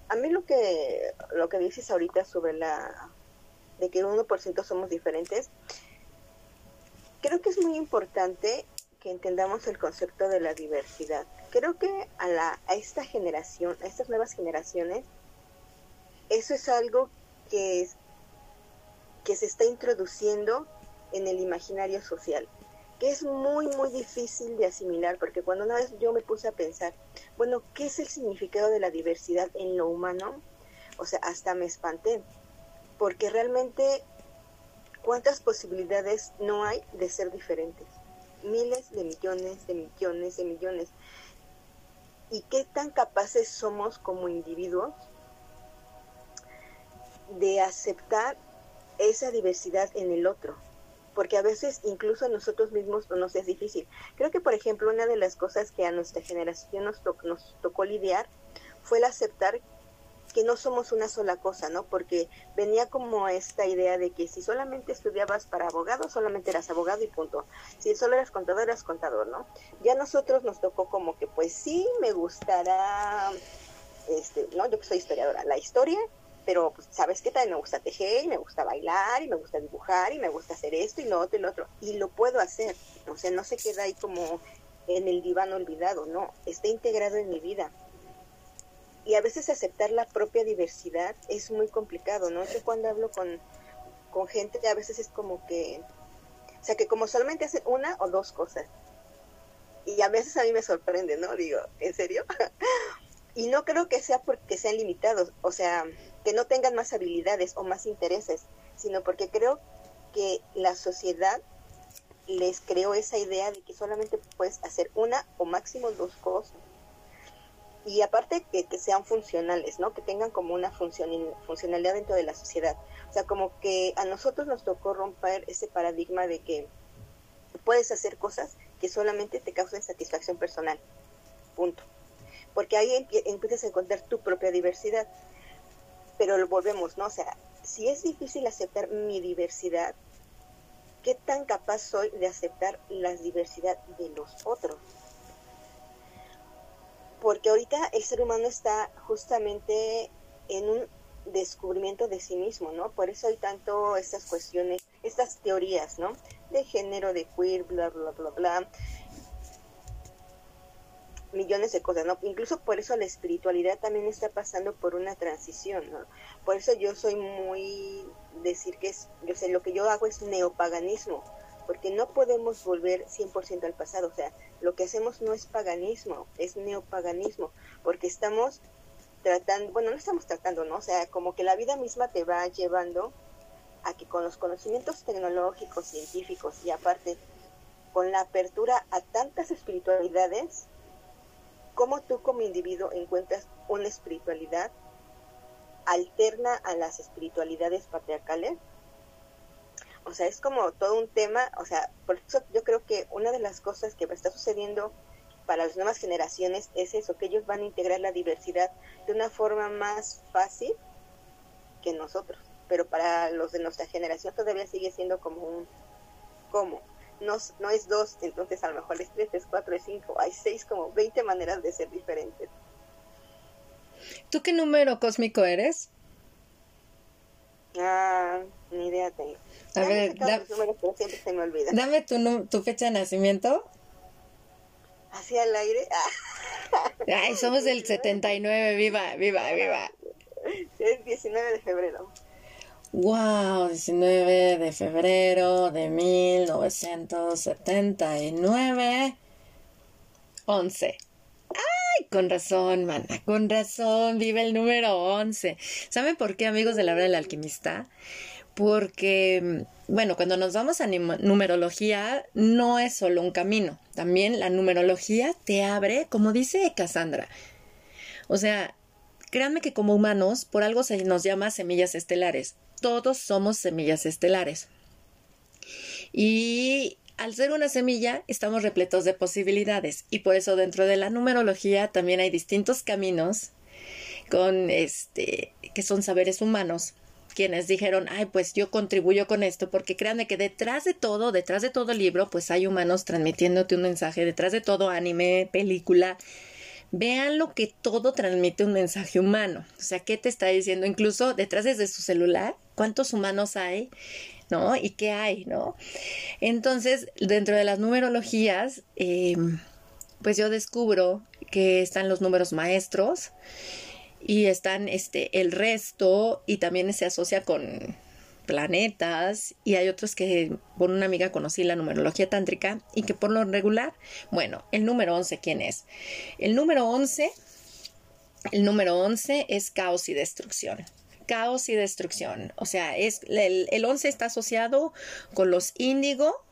A mí lo que, lo que dices ahorita sobre la de que 1% somos diferentes, creo que es muy importante que entendamos el concepto de la diversidad. Creo que a, la, a esta generación, a estas nuevas generaciones, eso es algo que, que se está introduciendo en el imaginario social que es muy, muy difícil de asimilar, porque cuando una vez yo me puse a pensar, bueno, ¿qué es el significado de la diversidad en lo humano? O sea, hasta me espanté, porque realmente, ¿cuántas posibilidades no hay de ser diferentes? Miles de millones, de millones, de millones. ¿Y qué tan capaces somos como individuos de aceptar esa diversidad en el otro? porque a veces incluso a nosotros mismos nos es difícil. Creo que, por ejemplo, una de las cosas que a nuestra generación nos, nos tocó lidiar fue el aceptar que no somos una sola cosa, ¿no? Porque venía como esta idea de que si solamente estudiabas para abogado, solamente eras abogado y punto. Si solo eras contador, eras contador, ¿no? Ya a nosotros nos tocó como que, pues sí, me gustará, este, ¿no? Yo que soy historiadora, la historia, pero pues, sabes qué tal me gusta tejer y me gusta bailar y me gusta dibujar y me gusta hacer esto y lo otro y lo otro. Y lo puedo hacer. O sea no se queda ahí como en el diván olvidado no está integrado en mi vida. Y a veces aceptar la propia diversidad es muy complicado no yo cuando hablo con con gente a veces es como que o sea que como solamente hacen una o dos cosas. Y a veces a mí me sorprende no digo en serio [laughs] y no creo que sea porque sean limitados o sea que no tengan más habilidades o más intereses, sino porque creo que la sociedad les creó esa idea de que solamente puedes hacer una o máximo dos cosas. Y aparte que, que sean funcionales, ¿no? Que tengan como una función, funcionalidad dentro de la sociedad. O sea, como que a nosotros nos tocó romper ese paradigma de que puedes hacer cosas que solamente te causen satisfacción personal. Punto. Porque ahí empiezas a encontrar tu propia diversidad pero volvemos, ¿no? O sea, si es difícil aceptar mi diversidad, ¿qué tan capaz soy de aceptar la diversidad de los otros? Porque ahorita el ser humano está justamente en un descubrimiento de sí mismo, ¿no? Por eso hay tanto estas cuestiones, estas teorías, ¿no? De género, de queer, bla, bla, bla, bla, millones de cosas, ¿no? Incluso por eso la espiritualidad también está pasando por una transición, ¿no? Por eso yo soy muy decir que es, yo sé, lo que yo hago es neopaganismo, porque no podemos volver 100% al pasado, o sea, lo que hacemos no es paganismo, es neopaganismo, porque estamos tratando, bueno, no estamos tratando, ¿no? O sea, como que la vida misma te va llevando a que con los conocimientos tecnológicos, científicos y aparte con la apertura a tantas espiritualidades, cómo tú como individuo encuentras una espiritualidad alterna a las espiritualidades patriarcales. O sea, es como todo un tema, o sea, por eso yo creo que una de las cosas que está sucediendo para las nuevas generaciones es eso, que ellos van a integrar la diversidad de una forma más fácil que nosotros. Pero para los de nuestra generación todavía sigue siendo como un ¿cómo? No, no es dos, entonces a lo mejor es tres, es cuatro, es cinco, hay seis, como veinte maneras de ser diferentes. ¿Tú qué número cósmico eres? Ah, ni idea tengo. A ver, siempre se me olvida. dame tu, tu fecha de nacimiento. Hacia el aire. [laughs] Ay, somos del 79, viva, viva, viva. Es 19 de febrero. Wow, 19 de febrero de 1979. 11. ¡Ay! Con razón, mana, con razón, vive el número 11. ¿Saben por qué, amigos de la hora del alquimista? Porque, bueno, cuando nos vamos a numerología, no es solo un camino. También la numerología te abre, como dice Cassandra. O sea, Créanme que como humanos, por algo se nos llama semillas estelares. Todos somos semillas estelares. Y al ser una semilla, estamos repletos de posibilidades. Y por eso dentro de la numerología también hay distintos caminos con este que son saberes humanos quienes dijeron, ay, pues yo contribuyo con esto, porque créanme que detrás de todo, detrás de todo libro, pues hay humanos transmitiéndote un mensaje, detrás de todo anime, película, vean lo que todo transmite un mensaje humano. O sea, ¿qué te está diciendo? Incluso detrás de su celular, ¿cuántos humanos hay? ¿No? ¿Y qué hay? ¿No? Entonces, dentro de las numerologías, em, pues yo descubro que están los números maestros, y están este el resto y también se asocia con planetas y hay otros que por una amiga conocí la numerología tántrica y que por lo regular, bueno, el número 11 ¿quién es? El número 11 el número 11 es caos y destrucción. Caos y destrucción. O sea, es el, el 11 está asociado con los índigo,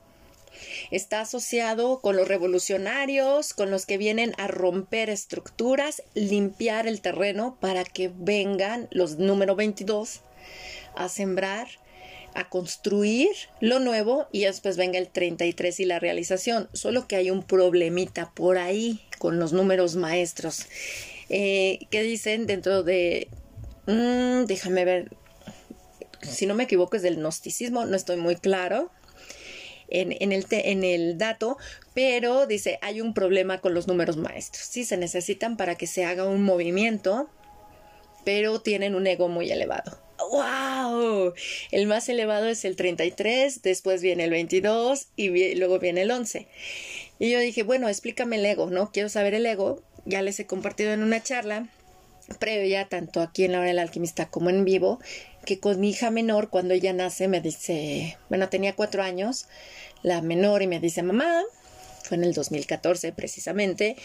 Está asociado con los revolucionarios, con los que vienen a romper estructuras, limpiar el terreno para que vengan los número 22 a sembrar, a construir lo nuevo y después venga el 33 y la realización. Solo que hay un problemita por ahí con los números maestros. Eh, ¿Qué dicen dentro de... Mm, déjame ver. Si no me equivoco es del gnosticismo, no estoy muy claro en, el, en el dato, pero dice, hay un problema con los números maestros. Sí, se necesitan para que se haga un movimiento, pero tienen un ego muy elevado. ¡Wow! El más elevado es el 33, después viene el 22 y luego viene el 11. Y yo dije, bueno, explícame el ego, ¿no? Quiero saber el ego. Ya les he compartido en una charla previa, tanto aquí en la hora del alquimista como en vivo, que con mi hija menor, cuando ella nace, me dice, bueno, tenía cuatro años, la menor, y me dice, mamá, fue en el 2014 precisamente,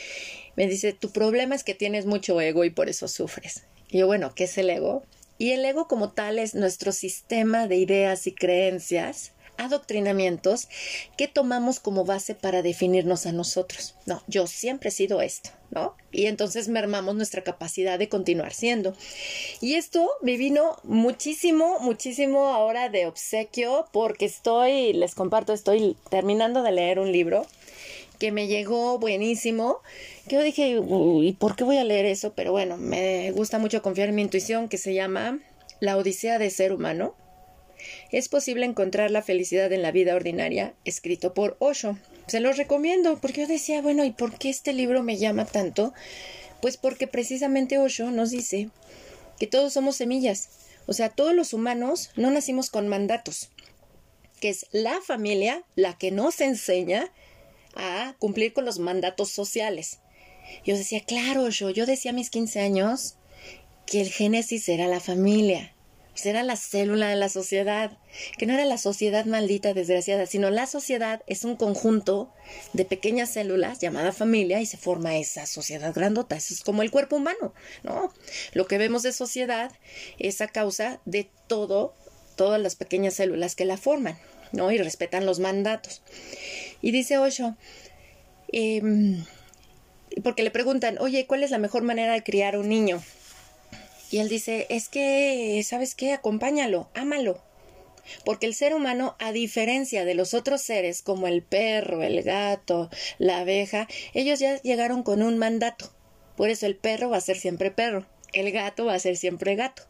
me dice, tu problema es que tienes mucho ego y por eso sufres. Y yo, bueno, ¿qué es el ego? Y el ego como tal es nuestro sistema de ideas y creencias adoctrinamientos que tomamos como base para definirnos a nosotros. No, yo siempre he sido esto, ¿no? Y entonces mermamos nuestra capacidad de continuar siendo. Y esto me vino muchísimo, muchísimo ahora de obsequio porque estoy, les comparto, estoy terminando de leer un libro que me llegó buenísimo, que yo dije, ¿y por qué voy a leer eso? Pero bueno, me gusta mucho confiar en mi intuición, que se llama La Odisea de Ser Humano es posible encontrar la felicidad en la vida ordinaria, escrito por Osho. Se los recomiendo, porque yo decía, bueno, ¿y por qué este libro me llama tanto? Pues porque precisamente Osho nos dice que todos somos semillas. O sea, todos los humanos no nacimos con mandatos, que es la familia la que nos enseña a cumplir con los mandatos sociales. Yo decía, claro, Osho, yo decía a mis 15 años que el génesis era la familia era la célula de la sociedad, que no era la sociedad maldita, desgraciada, sino la sociedad es un conjunto de pequeñas células llamada familia y se forma esa sociedad grandota. Eso es como el cuerpo humano, ¿no? Lo que vemos de sociedad es a causa de todo, todas las pequeñas células que la forman, ¿no? Y respetan los mandatos. Y dice Osho, em, porque le preguntan, oye, ¿cuál es la mejor manera de criar un niño? Y él dice, es que, ¿sabes qué? Acompáñalo, ámalo. Porque el ser humano, a diferencia de los otros seres como el perro, el gato, la abeja, ellos ya llegaron con un mandato. Por eso el perro va a ser siempre perro, el gato va a ser siempre gato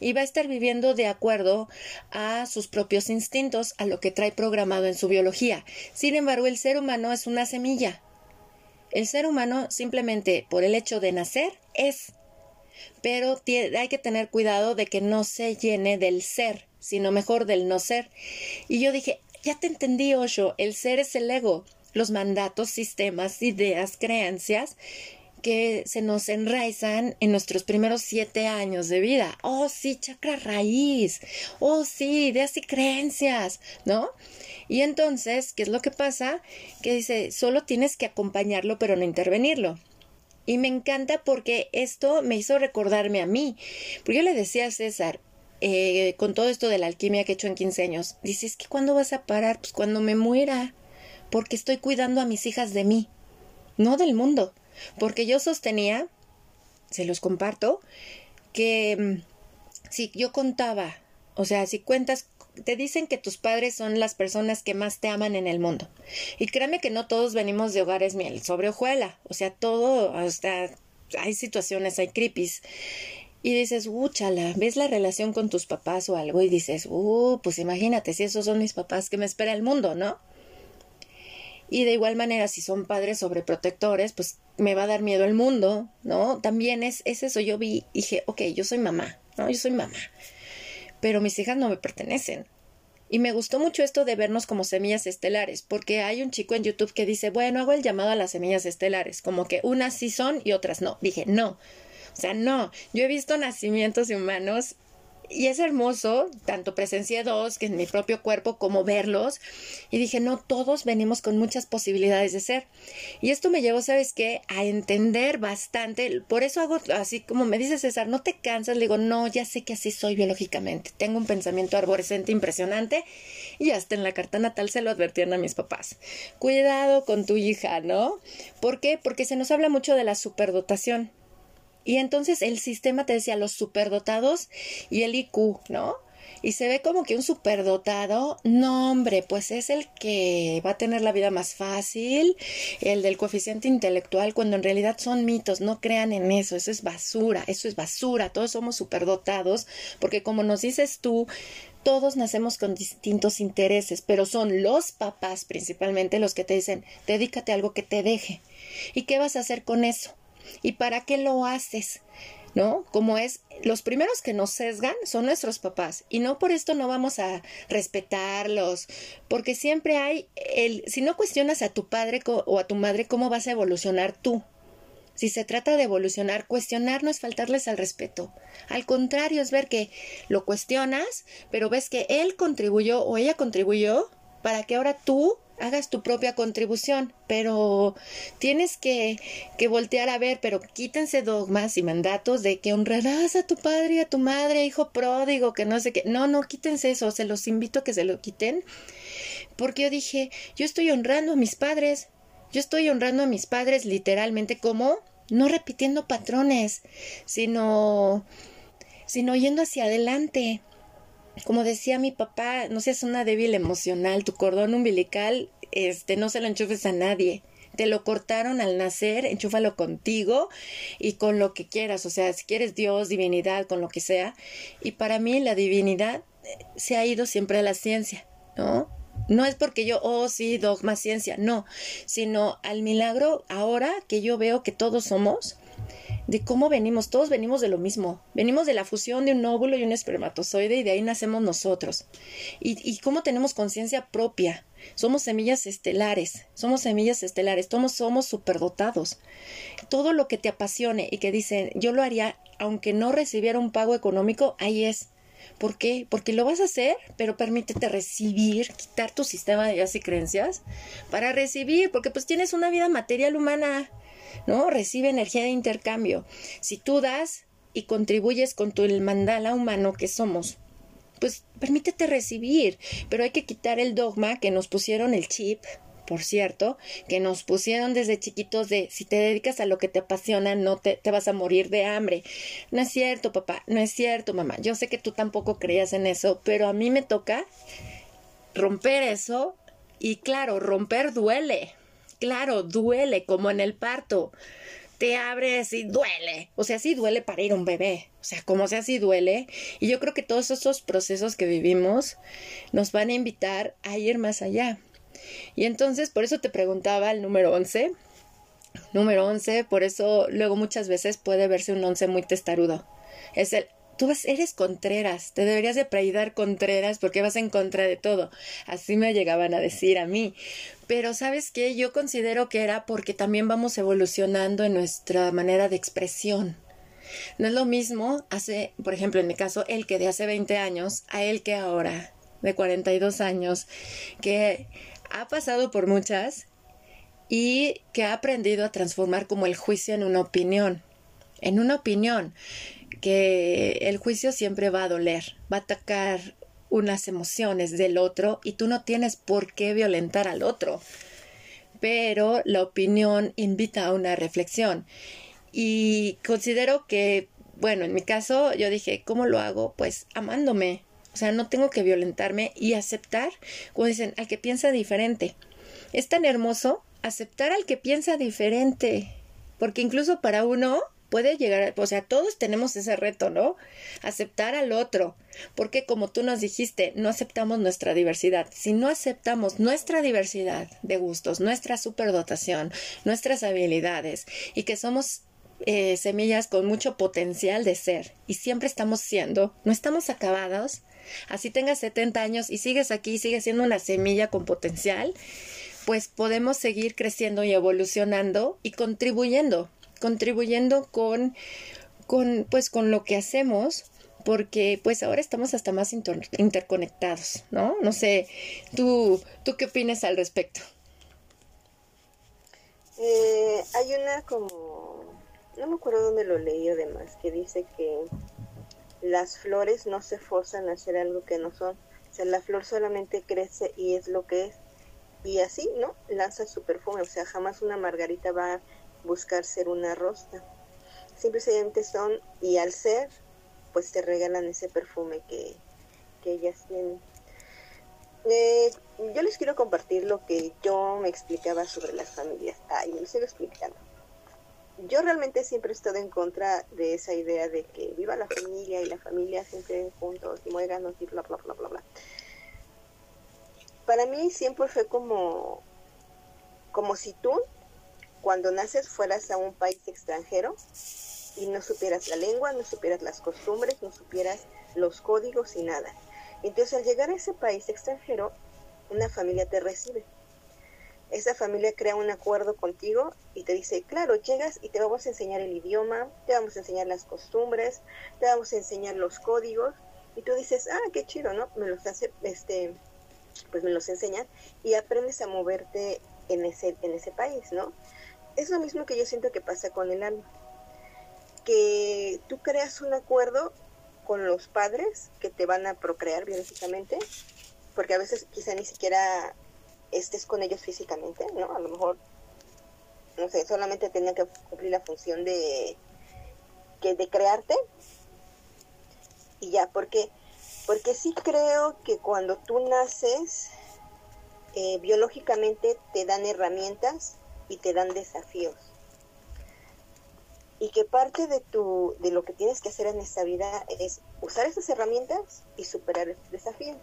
y va a estar viviendo de acuerdo a sus propios instintos, a lo que trae programado en su biología. Sin embargo, el ser humano es una semilla. El ser humano simplemente por el hecho de nacer es pero hay que tener cuidado de que no se llene del ser, sino mejor del no ser. Y yo dije, ya te entendí, Osho, el ser es el ego, los mandatos, sistemas, ideas, creencias que se nos enraizan en nuestros primeros siete años de vida. Oh, sí, chakra raíz. Oh, sí, ideas y creencias, ¿no? Y entonces, ¿qué es lo que pasa? Que dice, solo tienes que acompañarlo, pero no intervenirlo. Y me encanta porque esto me hizo recordarme a mí. Porque yo le decía a César, eh, con todo esto de la alquimia que he hecho en 15 años, dices que cuándo vas a parar? Pues cuando me muera. Porque estoy cuidando a mis hijas de mí, no del mundo. Porque yo sostenía, se los comparto, que mm, si yo contaba, o sea, si cuentas te dicen que tus padres son las personas que más te aman en el mundo. Y créeme que no todos venimos de hogares miel sobre hojuela. O sea, todo, hasta hay situaciones, hay creepies. Y dices, uh, ves la relación con tus papás o algo y dices, uh, pues imagínate, si esos son mis papás, que me espera el mundo, ¿no? Y de igual manera, si son padres sobreprotectores, pues me va a dar miedo el mundo, ¿no? También es, es eso, yo vi, dije, ok, yo soy mamá, ¿no? Yo soy mamá pero mis hijas no me pertenecen. Y me gustó mucho esto de vernos como semillas estelares, porque hay un chico en YouTube que dice, bueno, hago el llamado a las semillas estelares, como que unas sí son y otras no. Dije, no. O sea, no. Yo he visto nacimientos de humanos y es hermoso, tanto presencié dos que en mi propio cuerpo como verlos. Y dije, no, todos venimos con muchas posibilidades de ser. Y esto me llevó, ¿sabes qué? A entender bastante. Por eso hago así como me dice César, no te cansas. Le digo, no, ya sé que así soy biológicamente. Tengo un pensamiento arborescente impresionante. Y hasta en la carta natal se lo advertían a mis papás. Cuidado con tu hija, ¿no? ¿Por qué? Porque se nos habla mucho de la superdotación. Y entonces el sistema te decía los superdotados y el IQ, ¿no? Y se ve como que un superdotado, no hombre, pues es el que va a tener la vida más fácil, el del coeficiente intelectual, cuando en realidad son mitos, no crean en eso, eso es basura, eso es basura, todos somos superdotados, porque como nos dices tú, todos nacemos con distintos intereses, pero son los papás principalmente los que te dicen, dedícate a algo que te deje. ¿Y qué vas a hacer con eso? ¿Y para qué lo haces? ¿no? Como es, los primeros que nos sesgan son nuestros papás y no por esto no vamos a respetarlos, porque siempre hay el, si no cuestionas a tu padre o a tu madre, ¿cómo vas a evolucionar tú? Si se trata de evolucionar, cuestionar no es faltarles al respeto. Al contrario, es ver que lo cuestionas, pero ves que él contribuyó o ella contribuyó para que ahora tú hagas tu propia contribución, pero tienes que, que voltear a ver, pero quítense dogmas y mandatos de que honrarás a tu padre y a tu madre, hijo pródigo, que no sé qué. No, no, quítense eso, se los invito a que se lo quiten, porque yo dije, yo estoy honrando a mis padres, yo estoy honrando a mis padres literalmente como no repitiendo patrones, sino sino yendo hacia adelante como decía mi papá, no seas una débil emocional, tu cordón umbilical, este, no se lo enchufes a nadie. Te lo cortaron al nacer, enchúfalo contigo y con lo que quieras, o sea, si quieres Dios, divinidad, con lo que sea. Y para mí la divinidad eh, se ha ido siempre a la ciencia, ¿no? No es porque yo, oh sí, dogma, ciencia, no, sino al milagro ahora que yo veo que todos somos, de cómo venimos, todos venimos de lo mismo, venimos de la fusión de un óvulo y un espermatozoide y de ahí nacemos nosotros. Y, cómo tenemos conciencia propia, somos semillas estelares, somos semillas estelares, todos somos superdotados. Todo lo que te apasione y que dicen, yo lo haría aunque no recibiera un pago económico, ahí es. ¿Por qué? Porque lo vas a hacer, pero permítete recibir, quitar tu sistema de ideas y creencias para recibir, porque pues tienes una vida material humana ¿no? Recibe energía de intercambio. Si tú das y contribuyes con tu el mandala humano que somos, pues permítete recibir, pero hay que quitar el dogma que nos pusieron el chip, por cierto, que nos pusieron desde chiquitos de si te dedicas a lo que te apasiona, no te, te, vas a morir de hambre. No es cierto, papá, no es cierto, mamá. Yo sé que tú tampoco creías en eso, pero a mí me toca romper eso y claro, romper duele. Claro, duele, como en el parto. Te abres y duele. O sea, sí duele para ir a un bebé. O sea, como sea, sí duele. Y yo creo que todos esos procesos que vivimos nos van a invitar a ir más allá. Y entonces, por eso te preguntaba el número 11. Número 11, por eso luego muchas veces puede verse un 11 muy testarudo. Es el tú eres Contreras, te deberías de preidar Contreras porque vas en contra de todo. Así me llegaban a decir a mí. Pero sabes qué, yo considero que era porque también vamos evolucionando en nuestra manera de expresión. No es lo mismo hace, por ejemplo, en mi caso, el que de hace 20 años a el que ahora, de 42 años, que ha pasado por muchas y que ha aprendido a transformar como el juicio en una opinión. En una opinión que el juicio siempre va a doler, va a atacar unas emociones del otro y tú no tienes por qué violentar al otro. Pero la opinión invita a una reflexión y considero que bueno, en mi caso yo dije, ¿cómo lo hago? Pues amándome. O sea, no tengo que violentarme y aceptar, como dicen, al que piensa diferente. Es tan hermoso aceptar al que piensa diferente, porque incluso para uno puede llegar, o sea, todos tenemos ese reto, ¿no? Aceptar al otro, porque como tú nos dijiste, no aceptamos nuestra diversidad. Si no aceptamos nuestra diversidad de gustos, nuestra superdotación, nuestras habilidades y que somos eh, semillas con mucho potencial de ser y siempre estamos siendo, no estamos acabados, así tengas 70 años y sigues aquí sigues siendo una semilla con potencial, pues podemos seguir creciendo y evolucionando y contribuyendo contribuyendo con, con, pues, con lo que hacemos, porque pues ahora estamos hasta más interconectados, ¿no? No sé, ¿tú, ¿tú qué opinas al respecto? Eh, hay una como, no me acuerdo dónde lo leí además, que dice que las flores no se forzan a hacer algo que no son, o sea, la flor solamente crece y es lo que es, y así, ¿no? Lanza su perfume, o sea, jamás una margarita va buscar ser una rosa. Simplemente son, y al ser, pues te regalan ese perfume que, ellas tienen. Eh, yo les quiero compartir lo que yo me explicaba sobre las familias. Ah, y me lo sigo explicando. Yo realmente siempre he estado en contra de esa idea de que viva la familia y la familia siempre juntos y muéganos y bla, bla, bla, bla, bla. Para mí siempre fue como, como si tú cuando naces fueras a un país extranjero y no supieras la lengua, no supieras las costumbres, no supieras los códigos y nada. Entonces al llegar a ese país extranjero, una familia te recibe. Esa familia crea un acuerdo contigo y te dice, claro, llegas y te vamos a enseñar el idioma, te vamos a enseñar las costumbres, te vamos a enseñar los códigos. Y tú dices, ah, qué chido, ¿no? Me los hace, este, pues me los enseñan y aprendes a moverte en ese, en ese país, ¿no? Es lo mismo que yo siento que pasa con el alma. Que tú creas un acuerdo con los padres que te van a procrear biológicamente, porque a veces quizá ni siquiera estés con ellos físicamente, ¿no? A lo mejor, no sé, solamente tenía que cumplir la función de, que, de crearte y ya, porque, porque sí creo que cuando tú naces, eh, biológicamente te dan herramientas y te dan desafíos. Y que parte de, tu, de lo que tienes que hacer en esta vida es usar esas herramientas y superar esos desafíos.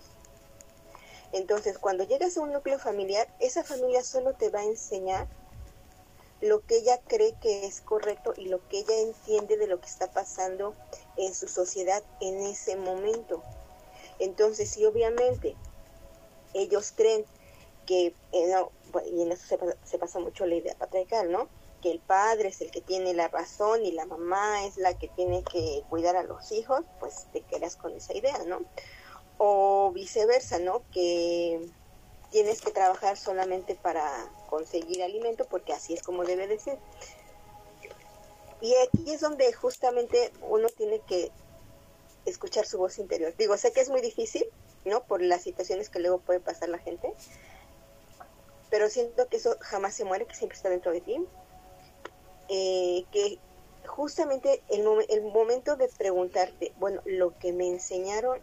Entonces, cuando llegas a un núcleo familiar, esa familia solo te va a enseñar lo que ella cree que es correcto y lo que ella entiende de lo que está pasando en su sociedad en ese momento. Entonces, si obviamente ellos creen que eh, y en eso se, pasa mucho la idea patriarcal, ¿no? Que el padre es el que tiene la razón y la mamá es la que tiene que cuidar a los hijos, pues te quedas con esa idea, ¿no? O viceversa, ¿no? Que tienes que trabajar solamente para conseguir alimento porque así es como debe de ser. Y aquí es donde justamente uno tiene que escuchar su voz interior. Digo, sé que es muy difícil, ¿no? Por las situaciones que luego puede pasar la gente, pero siento que eso jamás se muere, que siempre está dentro de ti. Eh, que justamente el, el momento de preguntarte, bueno, lo que me enseñaron,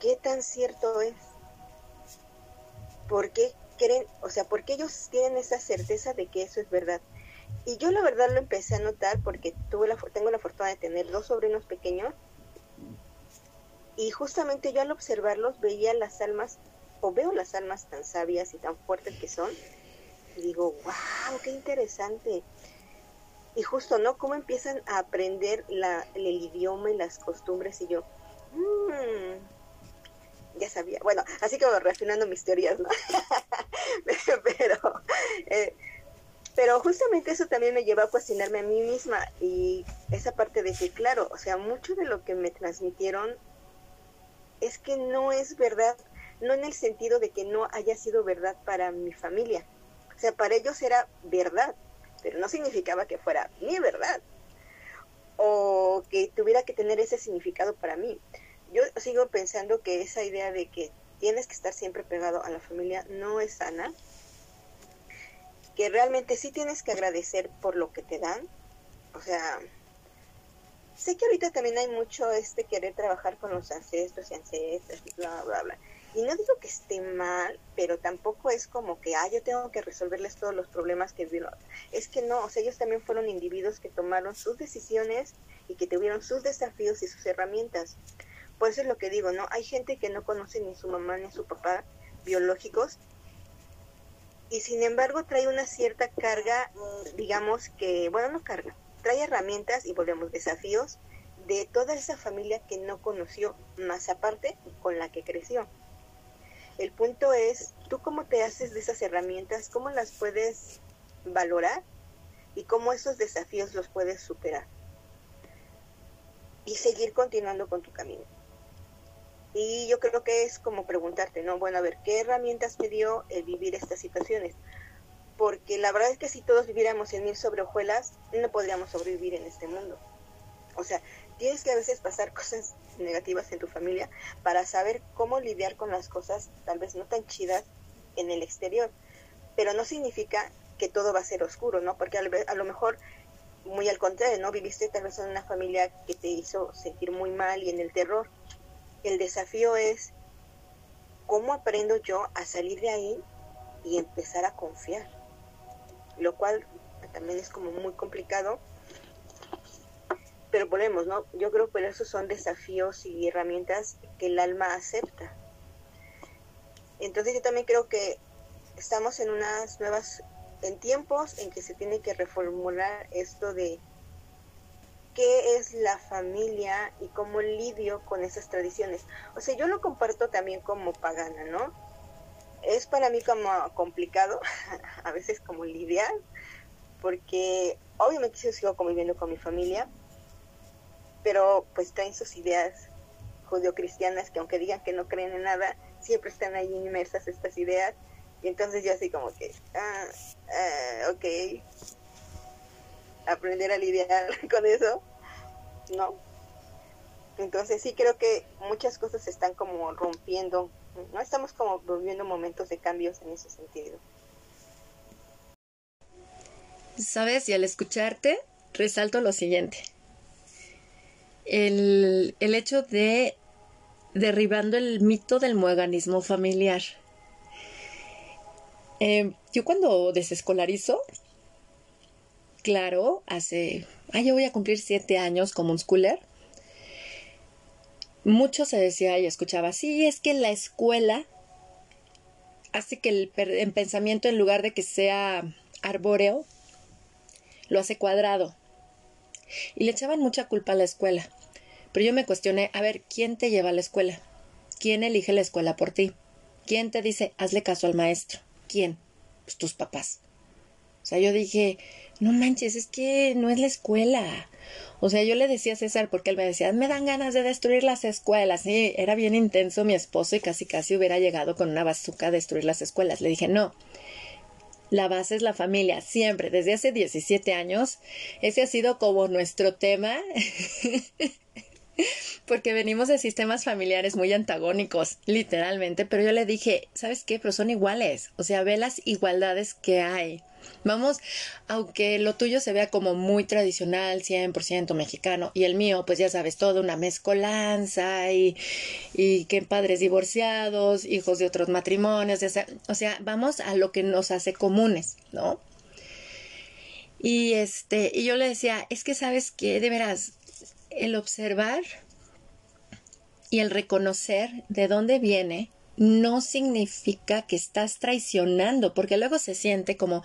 ¿qué tan cierto es? ¿Por qué creen, o sea, por qué ellos tienen esa certeza de que eso es verdad? Y yo la verdad lo empecé a notar porque tuve la, tengo la fortuna de tener dos sobrinos pequeños y justamente yo al observarlos veía las almas o veo las almas tan sabias y tan fuertes que son, y digo, wow, qué interesante. Y justo, ¿no? Cómo empiezan a aprender la, el idioma y las costumbres y yo, mmm, ya sabía. Bueno, así como refinando mis teorías, ¿no? [laughs] pero, eh, pero justamente eso también me lleva a cuestionarme a mí misma y esa parte de que, claro, o sea, mucho de lo que me transmitieron es que no es verdad no en el sentido de que no haya sido verdad para mi familia. O sea, para ellos era verdad, pero no significaba que fuera mi verdad o que tuviera que tener ese significado para mí. Yo sigo pensando que esa idea de que tienes que estar siempre pegado a la familia no es sana, que realmente sí tienes que agradecer por lo que te dan, o sea, sé que ahorita también hay mucho este querer trabajar con los ancestros y ancestras y bla, bla, bla. Y no digo que esté mal, pero tampoco es como que, ah, yo tengo que resolverles todos los problemas que vieron. Es que no, o sea, ellos también fueron individuos que tomaron sus decisiones y que tuvieron sus desafíos y sus herramientas. Por eso es lo que digo, ¿no? Hay gente que no conoce ni su mamá ni su papá biológicos y sin embargo trae una cierta carga, digamos que, bueno, no carga, trae herramientas y volvemos desafíos de toda esa familia que no conoció, más aparte con la que creció. El punto es, ¿tú cómo te haces de esas herramientas? ¿Cómo las puedes valorar? ¿Y cómo esos desafíos los puedes superar? Y seguir continuando con tu camino. Y yo creo que es como preguntarte, ¿no? Bueno, a ver, ¿qué herramientas me dio el vivir estas situaciones? Porque la verdad es que si todos viviéramos en mil sobre hojuelas, no podríamos sobrevivir en este mundo. O sea, tienes que a veces pasar cosas negativas en tu familia para saber cómo lidiar con las cosas tal vez no tan chidas en el exterior. Pero no significa que todo va a ser oscuro, ¿no? Porque a lo mejor, muy al contrario, ¿no? Viviste tal vez en una familia que te hizo sentir muy mal y en el terror. El desafío es cómo aprendo yo a salir de ahí y empezar a confiar. Lo cual también es como muy complicado pero volvemos, ¿no? Yo creo que esos son desafíos y herramientas que el alma acepta. Entonces yo también creo que estamos en unas nuevas, en tiempos en que se tiene que reformular esto de qué es la familia y cómo lidio con esas tradiciones. O sea, yo lo comparto también como pagana, ¿no? Es para mí como complicado, [laughs] a veces como lidiar, porque obviamente yo sigo conviviendo con mi familia, pero pues traen sus ideas judio-cristianas que aunque digan que no creen en nada, siempre están ahí inmersas estas ideas. Y entonces yo así como que, ah, ah, ok, aprender a lidiar [laughs] con eso, ¿no? Entonces sí creo que muchas cosas se están como rompiendo, ¿no? Estamos como viviendo momentos de cambios en ese sentido. Sabes, y al escucharte, resalto lo siguiente el, hecho de derribando el mito del mueganismo familiar. Eh, yo cuando desescolarizo, claro, hace, ah, yo voy a cumplir siete años como un schooler, mucho se decía y escuchaba, sí, es que la escuela hace que el, el pensamiento en lugar de que sea arbóreo, lo hace cuadrado. Y le echaban mucha culpa a la escuela. Pero yo me cuestioné, a ver, ¿quién te lleva a la escuela? ¿Quién elige la escuela por ti? ¿Quién te dice, hazle caso al maestro? ¿Quién? Pues tus papás. O sea, yo dije, no manches, es que no es la escuela. O sea, yo le decía a César porque él me decía, me dan ganas de destruir las escuelas. Sí, era bien intenso mi esposo y casi casi hubiera llegado con una bazuca a destruir las escuelas. Le dije, no, la base es la familia, siempre, desde hace 17 años. Ese ha sido como nuestro tema [laughs] [laughs] porque venimos de sistemas familiares muy antagónicos, literalmente, pero yo le dije, ¿sabes qué? Pero son iguales, o sea, ve las igualdades que hay. Vamos, aunque lo tuyo se vea como muy tradicional, 100% mexicano, y el mío, pues ya sabes, toda una mezcolanza y, y que padres divorciados, hijos de otros matrimonios, o sea, vamos a lo que nos hace comunes, ¿no? Y este, y yo le decía, es que sabes que de veras, el observar y el reconocer de dónde viene no significa que estás traicionando, porque luego se siente como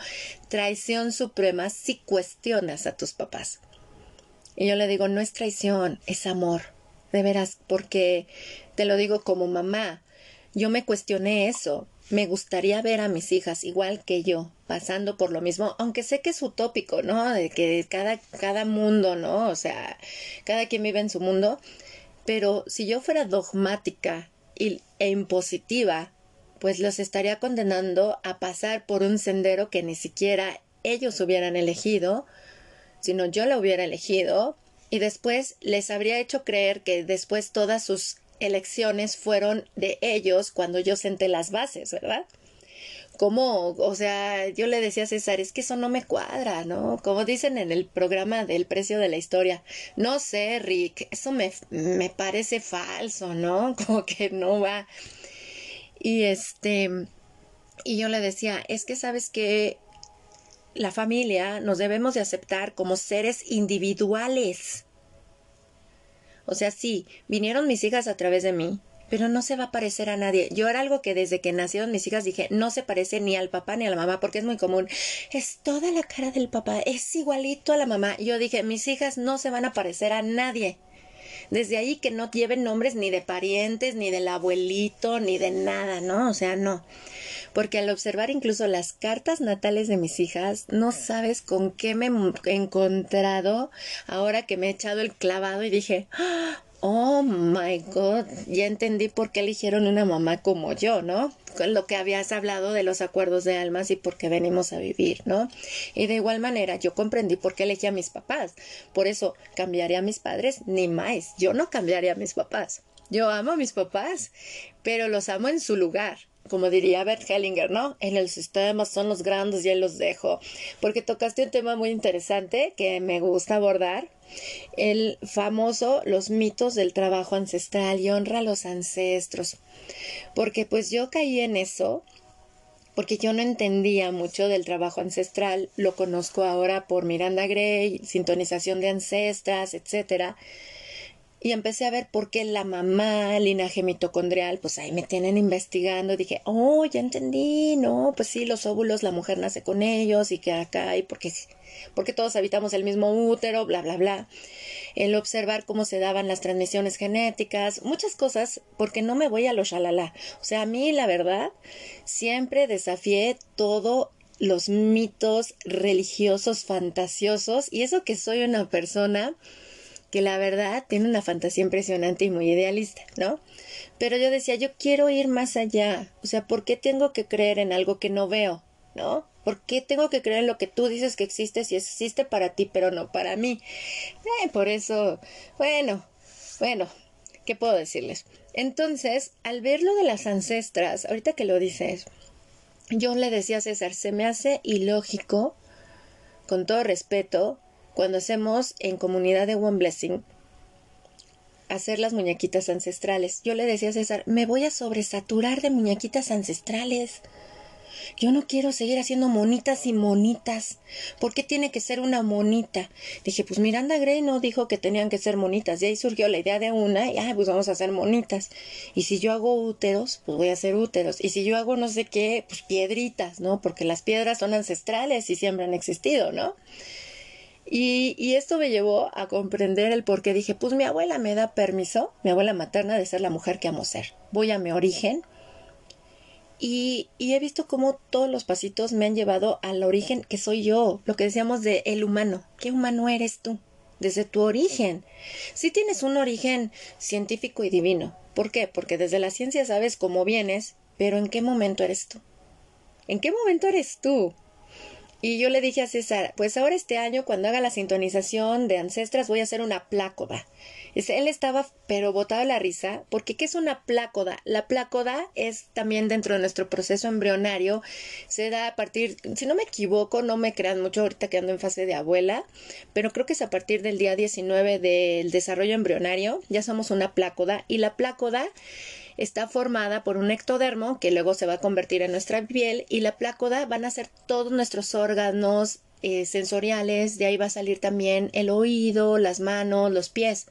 traición suprema si cuestionas a tus papás. Y yo le digo, no es traición, es amor, de veras, porque te lo digo como mamá, yo me cuestioné eso, me gustaría ver a mis hijas igual que yo, pasando por lo mismo, aunque sé que es utópico, ¿no? De que cada, cada mundo, ¿no? O sea, cada quien vive en su mundo, pero si yo fuera dogmática y, e impositiva, pues los estaría condenando a pasar por un sendero que ni siquiera ellos hubieran elegido, sino yo lo hubiera elegido, y después les habría hecho creer que después todas sus elecciones fueron de ellos cuando yo senté las bases, ¿verdad? ¿Cómo? O sea, yo le decía a César, es que eso no me cuadra, ¿no? Como dicen en el programa del precio de la historia. No sé, Rick, eso me, me parece falso, ¿no? [laughs] Como que no va. Y este, y yo le decía, es que sabes que la familia nos debemos de aceptar como seres individuales. O sea, sí, vinieron mis hijas a través de mí, pero no se va a parecer a nadie. Yo era algo que desde que nacieron mis hijas dije, no se parece ni al papá ni a la mamá, porque es muy común. Es toda la cara del papá, es igualito a la mamá. Yo dije, mis hijas no se van a parecer a nadie. Desde ahí que no lleven nombres ni de parientes, ni del abuelito, ni de nada, ¿no? O sea, no. Porque al observar incluso las cartas natales de mis hijas, no sabes con qué me he encontrado ahora que me he echado el clavado y dije, oh my god, ya entendí por qué eligieron una mamá como yo, ¿no? Con lo que habías hablado de los acuerdos de almas y por qué venimos a vivir, ¿no? Y de igual manera, yo comprendí por qué elegí a mis papás. Por eso, ¿cambiaría a mis padres? Ni más. Yo no cambiaría a mis papás. Yo amo a mis papás, pero los amo en su lugar como diría Bert Hellinger, ¿no? En el sistema son los grandes y ahí los dejo. Porque tocaste un tema muy interesante que me gusta abordar. El famoso, los mitos del trabajo ancestral y honra a los ancestros. Porque pues yo caí en eso porque yo no entendía mucho del trabajo ancestral, lo conozco ahora por Miranda Gray, sintonización de ancestras, etcétera y empecé a ver por qué la mamá, linaje mitocondrial, pues ahí me tienen investigando. Dije, oh, ya entendí, no, pues sí, los óvulos, la mujer nace con ellos y que acá, y porque, porque todos habitamos el mismo útero, bla, bla, bla. El observar cómo se daban las transmisiones genéticas, muchas cosas, porque no me voy a lo shalala. O sea, a mí, la verdad, siempre desafié todo los mitos religiosos fantasiosos y eso que soy una persona que la verdad tiene una fantasía impresionante y muy idealista, ¿no? Pero yo decía, yo quiero ir más allá, o sea, ¿por qué tengo que creer en algo que no veo, ¿no? ¿Por qué tengo que creer en lo que tú dices que existe si existe para ti, pero no para mí? Eh, por eso, bueno, bueno, ¿qué puedo decirles? Entonces, al ver lo de las ancestras, ahorita que lo dices, yo le decía a César, se me hace ilógico, con todo respeto, cuando hacemos en comunidad de One Blessing, hacer las muñequitas ancestrales. Yo le decía a César, me voy a sobresaturar de muñequitas ancestrales. Yo no quiero seguir haciendo monitas y monitas. ¿Por qué tiene que ser una monita? Dije, pues Miranda Gray no dijo que tenían que ser monitas. Y ahí surgió la idea de una, y ah, pues vamos a hacer monitas. Y si yo hago úteros, pues voy a hacer úteros. Y si yo hago no sé qué, pues piedritas, ¿no? Porque las piedras son ancestrales y siempre han existido, ¿no? Y, esto me llevó a comprender el por qué dije, pues mi abuela me da permiso, mi abuela materna, de ser la mujer que amo ser. Voy a mi origen y, he visto cómo todos los pasitos me han llevado al origen que soy yo, lo que decíamos de el humano. ¿Qué humano eres tú? Desde tu origen. Sí tienes un origen científico y divino. ¿Por qué? Porque desde la ciencia sabes cómo vienes, pero ¿en qué momento eres tú? ¿En qué momento eres tú? Y yo le dije a César, pues ahora este año cuando haga la sintonización de ancestras voy a hacer una plácoda. Él estaba pero botado la risa, porque ¿qué es una plácoda? La plácoda es también dentro de nuestro proceso embrionario, se da a partir, si no me equivoco, no me crean mucho ahorita que ando en fase de abuela, pero creo que es a partir del día 19 del desarrollo embrionario, ya somos una plácoda, y la plácoda está formada por un ectodermo que luego se va a convertir en nuestra piel y la plácoda van a ser todos nuestros órganos eh, sensoriales, de ahí va a salir también el oído, las manos, los pies.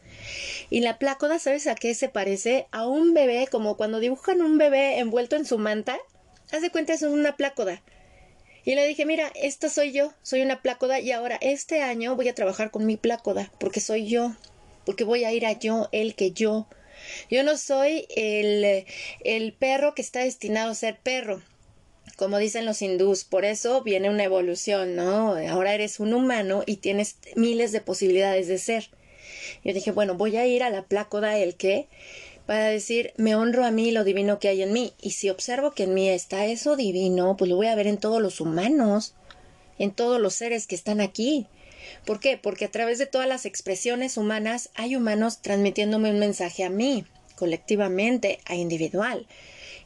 Y la plácoda, ¿sabes a qué se parece? A un bebé, como cuando dibujan un bebé envuelto en su manta. Haz de cuenta, es una plácoda. Y le dije, mira, esta soy yo, soy una plácoda y ahora este año voy a trabajar con mi plácoda, porque soy yo, porque voy a ir a yo, el que yo, yo no soy el, el perro que está destinado a ser perro como dicen los hindús, por eso viene una evolución, ¿no? Ahora eres un humano y tienes miles de posibilidades de ser. Yo dije, bueno, voy a ir a la plácoda el que para decir, me honro a mí lo divino que hay en mí. Y si observo que en mí está eso divino, pues lo voy a ver en todos los humanos, en todos los seres que están aquí. ¿Por qué? Porque a través de todas las expresiones humanas hay humanos transmitiéndome un mensaje a mí, colectivamente, a individual.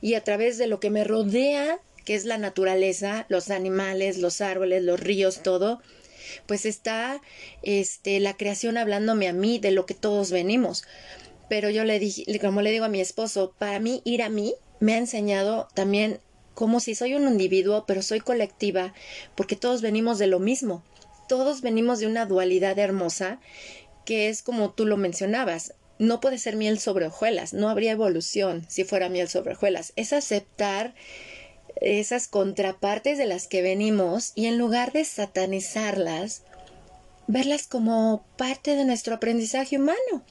Y a través de lo que me rodea que es la naturaleza, los animales, los árboles, los ríos, todo, pues está este la creación hablándome a mí de lo que todos venimos. Pero yo le dije, como le digo a mi esposo, para mí ir a mí me ha enseñado también como si soy un individuo, pero soy colectiva, porque todos venimos de lo mismo. Todos venimos de una dualidad hermosa que es como tú lo mencionabas, no puede ser miel sobre hojuelas, no habría evolución si fuera miel sobre hojuelas. Es aceptar esas contrapartes de las que venimos y en lugar de satanizarlas, verlas como parte de nuestro aprendizaje humano.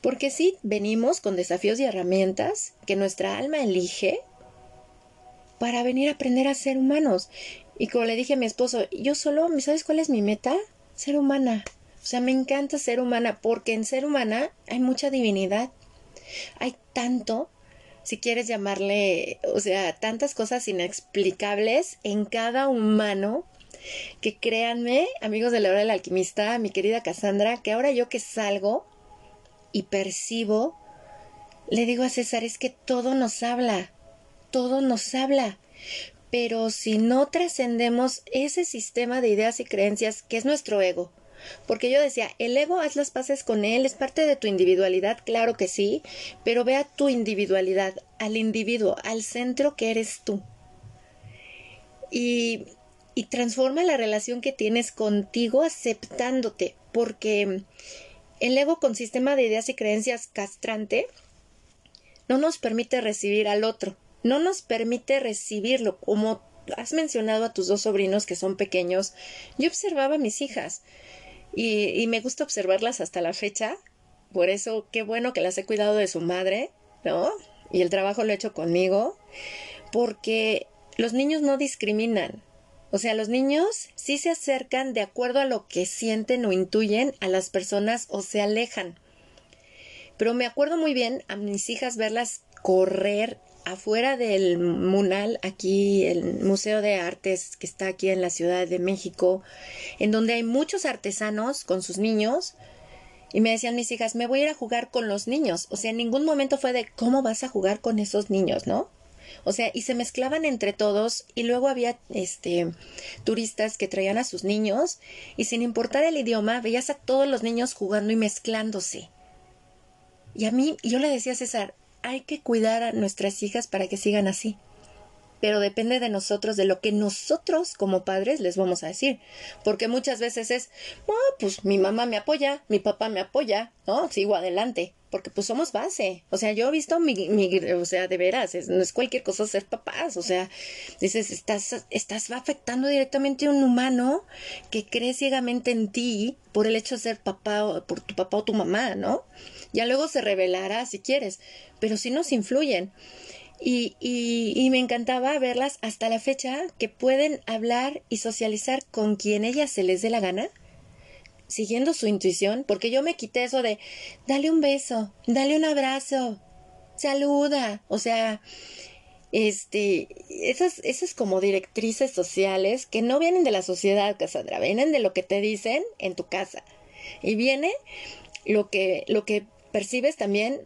Porque sí, venimos con desafíos y herramientas que nuestra alma elige para venir a aprender a ser humanos. Y como le dije a mi esposo, yo solo, ¿sabes cuál es mi meta? Ser humana. O sea, me encanta ser humana porque en ser humana hay mucha divinidad. Hay tanto, si quieres llamarle, o sea, tantas cosas inexplicables en cada humano que créanme, amigos de la hora del alquimista, mi querida Cassandra, que ahora yo que salgo y percibo, le digo a César, es que todo nos habla, todo nos habla. Pero si no trascendemos ese sistema de ideas y creencias que es nuestro ego, porque yo decía, el ego, haz las paces con él, es parte de tu individualidad, claro que sí, pero vea tu individualidad, al individuo, al centro que eres tú. Y, y transforma la relación que tienes contigo aceptándote, porque el ego con sistema de ideas y creencias castrante no nos permite recibir al otro, no nos permite recibirlo como has mencionado a tus dos sobrinos que son pequeños, yo observaba a mis hijas y, me gusta observarlas hasta la fecha. Por eso, qué bueno que las he cuidado de su madre, ¿no? Y el trabajo lo he hecho conmigo, porque los niños no discriminan. O sea, los niños sí se acercan de acuerdo a lo que sienten o intuyen a las personas o se alejan. Pero me acuerdo muy bien a mis hijas verlas correr afuera del Munal, aquí el Museo de Artes que está aquí en la Ciudad de México, en donde hay muchos artesanos con sus niños, y me decían mis hijas, me voy a ir a jugar con los niños. O sea, en ningún momento fue de cómo vas a jugar con esos niños, ¿no? O sea, y se mezclaban entre todos y luego había este turistas que traían a sus niños y sin importar el idioma veías a todos los niños jugando y mezclándose. Y a mí, yo le decía a César, hay que cuidar a nuestras hijas para que sigan así. Pero depende de nosotros, de lo que nosotros como padres les vamos a decir. Porque muchas veces es, oh, pues mi mamá me apoya, mi papá me apoya, ¿no? Sigo adelante. Porque pues somos base. O sea, yo he visto mi, mi o sea, de veras, no es cualquier cosa ser papás. O sea, dices, estás, estás afectando directamente a un humano que cree ciegamente en ti por el hecho de ser papá, por tu papá o tu mamá, ¿no? Ya luego se revelará si quieres, pero sí nos influyen. Y, y, y, me encantaba verlas hasta la fecha que pueden hablar y socializar con quien ellas se les dé la gana, siguiendo su intuición, porque yo me quité eso de dale un beso, dale un abrazo, saluda, o sea, este, esas, esas como directrices sociales que no vienen de la sociedad, Cassandra, vienen de lo que te dicen en tu casa. Y viene lo que, lo que percibes también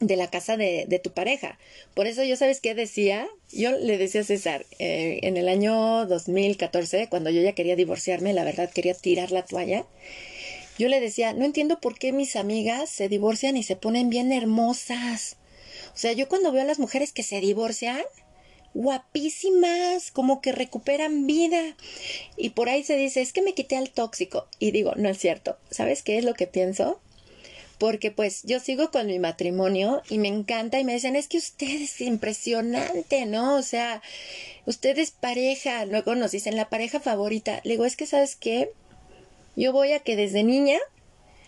de la casa de, de, tu pareja. Por eso yo sabes qué decía, yo le decía a César, eh, en el año 2014, cuando yo ya quería divorciarme, la verdad quería tirar la toalla, yo le decía, no entiendo por qué mis amigas se divorcian y se ponen bien hermosas. O sea, yo cuando veo a las mujeres que se divorcian, guapísimas, como que recuperan vida. Y por ahí se dice, es que me quité al tóxico. Y digo, no es cierto. ¿Sabes qué es lo que pienso? Porque pues yo sigo con mi matrimonio y me encanta y me dicen, es que usted es impresionante, ¿no? O sea, usted es pareja, luego nos dicen la pareja favorita. Le digo, es que sabes qué, yo voy a que desde niña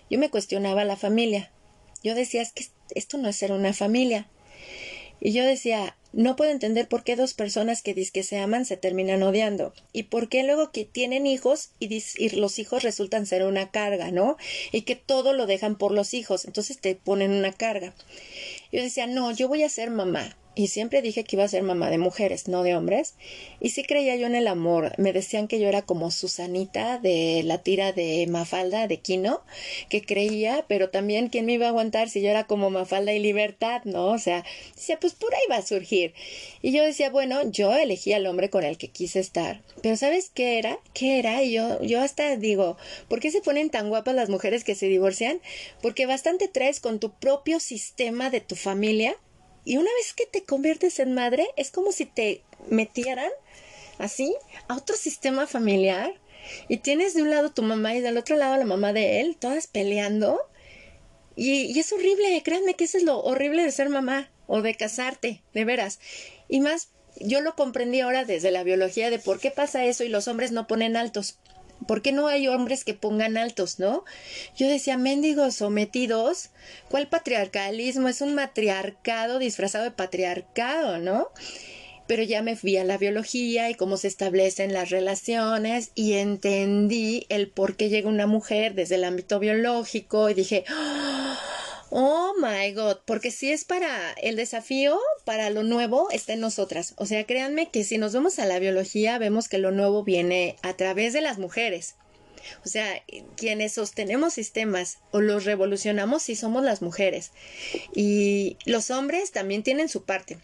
yo me cuestionaba la familia. Yo decía, es que esto no es ser una familia. Y yo decía, no puedo entender por qué dos personas que que se aman se terminan odiando y por qué luego que tienen hijos y, los hijos resultan ser una carga, ¿no? Y que todo lo dejan por los hijos, entonces te ponen una carga. Yo decía, no, yo voy a ser mamá y siempre dije que iba a ser mamá de mujeres, no de hombres. Y sí creía yo en el amor. Me decían que yo era como Susanita de la tira de Mafalda de Kino, que creía, pero también quién me iba a aguantar si yo era como Mafalda y Libertad, ¿no? O sea, decía, pues por ahí va a surgir. Y yo decía, bueno, yo elegí al hombre con el que quise estar. Pero ¿sabes qué era? ¿Qué era? Y yo, yo hasta digo, ¿por qué se ponen tan guapas las mujeres que se divorcian? Porque bastante traes con tu propio sistema de tu familia y una vez que te conviertes en madre, es como si te metieran así a otro sistema familiar y tienes de un lado tu mamá y del otro lado la mamá de él, todas peleando. Y, es horrible, créanme que eso es lo horrible de ser mamá o de casarte, de veras. Y más, yo lo comprendí ahora desde la biología de por qué pasa eso y los hombres no ponen altos. ¿Por qué no hay hombres que pongan altos, no? Yo decía, mendigos sometidos, ¿cuál patriarcalismo? Es un matriarcado disfrazado de patriarcado, ¿no? Pero ya me fui a la biología y cómo se establecen las relaciones y entendí el por qué llega una mujer desde el ámbito biológico y dije, Oh my God, porque si es para el desafío, para lo nuevo, está en nosotras. O sea, créanme que si nos vemos a la biología, vemos que lo nuevo viene a través de las mujeres. O sea, quienes sostenemos sistemas o los revolucionamos si somos las mujeres. Y los hombres también tienen su parte.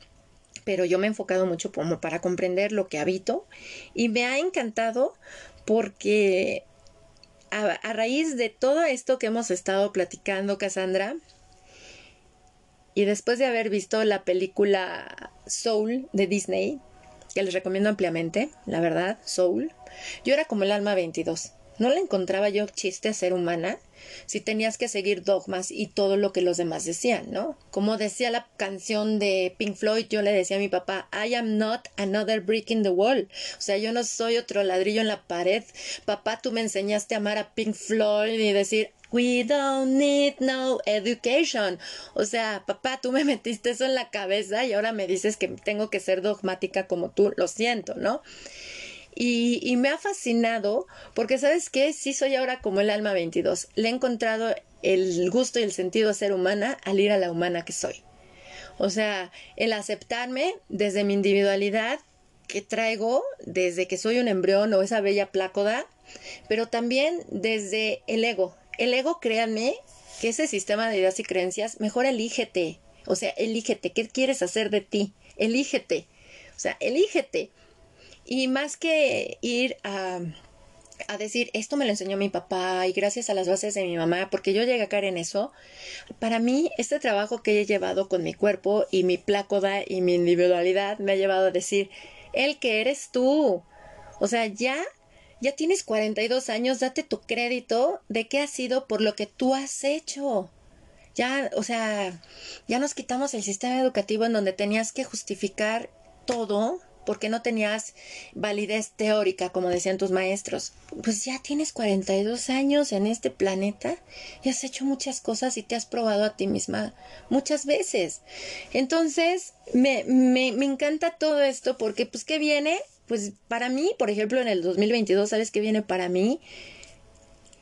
Pero yo me he enfocado mucho como para comprender lo que habito. Y me ha encantado porque a, a raíz de todo esto que hemos estado platicando, Cassandra, y después de haber visto la película Soul de Disney, que les recomiendo ampliamente, la verdad, Soul, yo era como el alma 22. No le encontraba yo chiste a ser humana si tenías que seguir dogmas y todo lo que los demás decían, ¿no? Como decía la canción de Pink Floyd, yo le decía a mi papá, I am not another brick in the wall. O sea, yo no soy otro ladrillo en la pared. Papá, tú me enseñaste a amar a Pink Floyd y decir, We don't need no education. O sea, papá, tú me [laughs] metiste eso en la cabeza y ahora me dices que tengo que ser dogmática como tú. Lo siento, ¿no? Y, y me ha fascinado porque, ¿sabes qué? Sí soy ahora como el alma 22. Le he encontrado el gusto y el sentido a ser humana al ir a la humana que soy. O sea, el aceptarme desde mi individualidad que traigo desde que soy un embrión o esa bella plácoda, pero también desde el ego, el ego, créanme, que ese sistema de ideas y creencias, mejor elígete. O sea, elígete. ¿Qué quieres hacer de ti? Elígete. O sea, elígete. Y más que ir a, a decir, esto me lo enseñó mi papá y gracias a las bases de mi mamá, porque yo llegué a caer en eso, para mí este trabajo que he llevado con mi cuerpo y mi plácoda y mi individualidad me ha llevado a decir, el que eres tú. O sea, ya ya tienes 42 años, date tu crédito de qué ha sido por lo que tú has hecho. Ya, o sea, ya nos quitamos el sistema educativo en donde tenías que justificar todo porque no tenías validez teórica, como decían tus maestros. Pues ya tienes 42 años en este planeta y has hecho muchas cosas y te has probado a ti misma muchas veces. Entonces, me, me, me encanta todo esto porque, pues, ¿qué viene? Pues para mí, por ejemplo, en el 2022, ¿sabes qué viene para mí?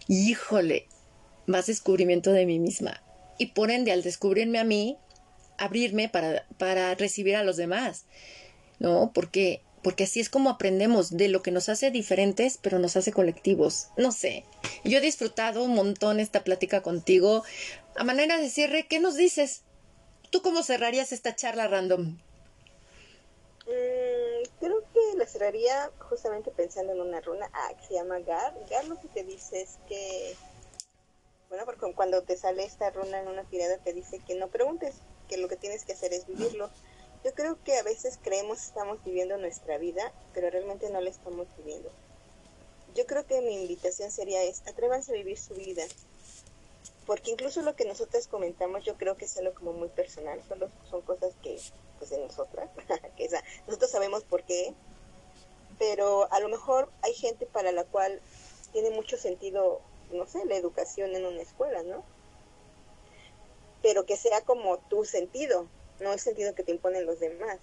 Híjole, más descubrimiento de mí misma. Y por ende, al descubrirme a mí, abrirme para, para recibir a los demás. ¿No? Porque, porque así es como aprendemos de lo que nos hace diferentes, pero nos hace colectivos. No sé. Yo he disfrutado un montón esta plática contigo. A manera de cierre, ¿qué nos dices? ¿Tú cómo cerrarías esta charla random? Creo que la cerraría justamente pensando en una runa ah, que se llama Gar. Gar lo que te dice es que, bueno, porque cuando te sale esta runa en una tirada te dice que no preguntes, que lo que tienes que hacer es vivirlo. Yo creo que a veces creemos que estamos viviendo nuestra vida, pero realmente no la estamos viviendo. Yo creo que mi invitación sería es, atrévanse a vivir su vida, porque incluso lo que nosotros comentamos yo creo que es algo como muy personal, solo son cosas que pues de nosotras, [laughs] que nosotros sabemos por qué, pero a lo mejor hay gente para la cual tiene mucho sentido, no sé, la educación en una escuela, ¿no? Pero que sea como tu sentido, no el sentido que te imponen los demás.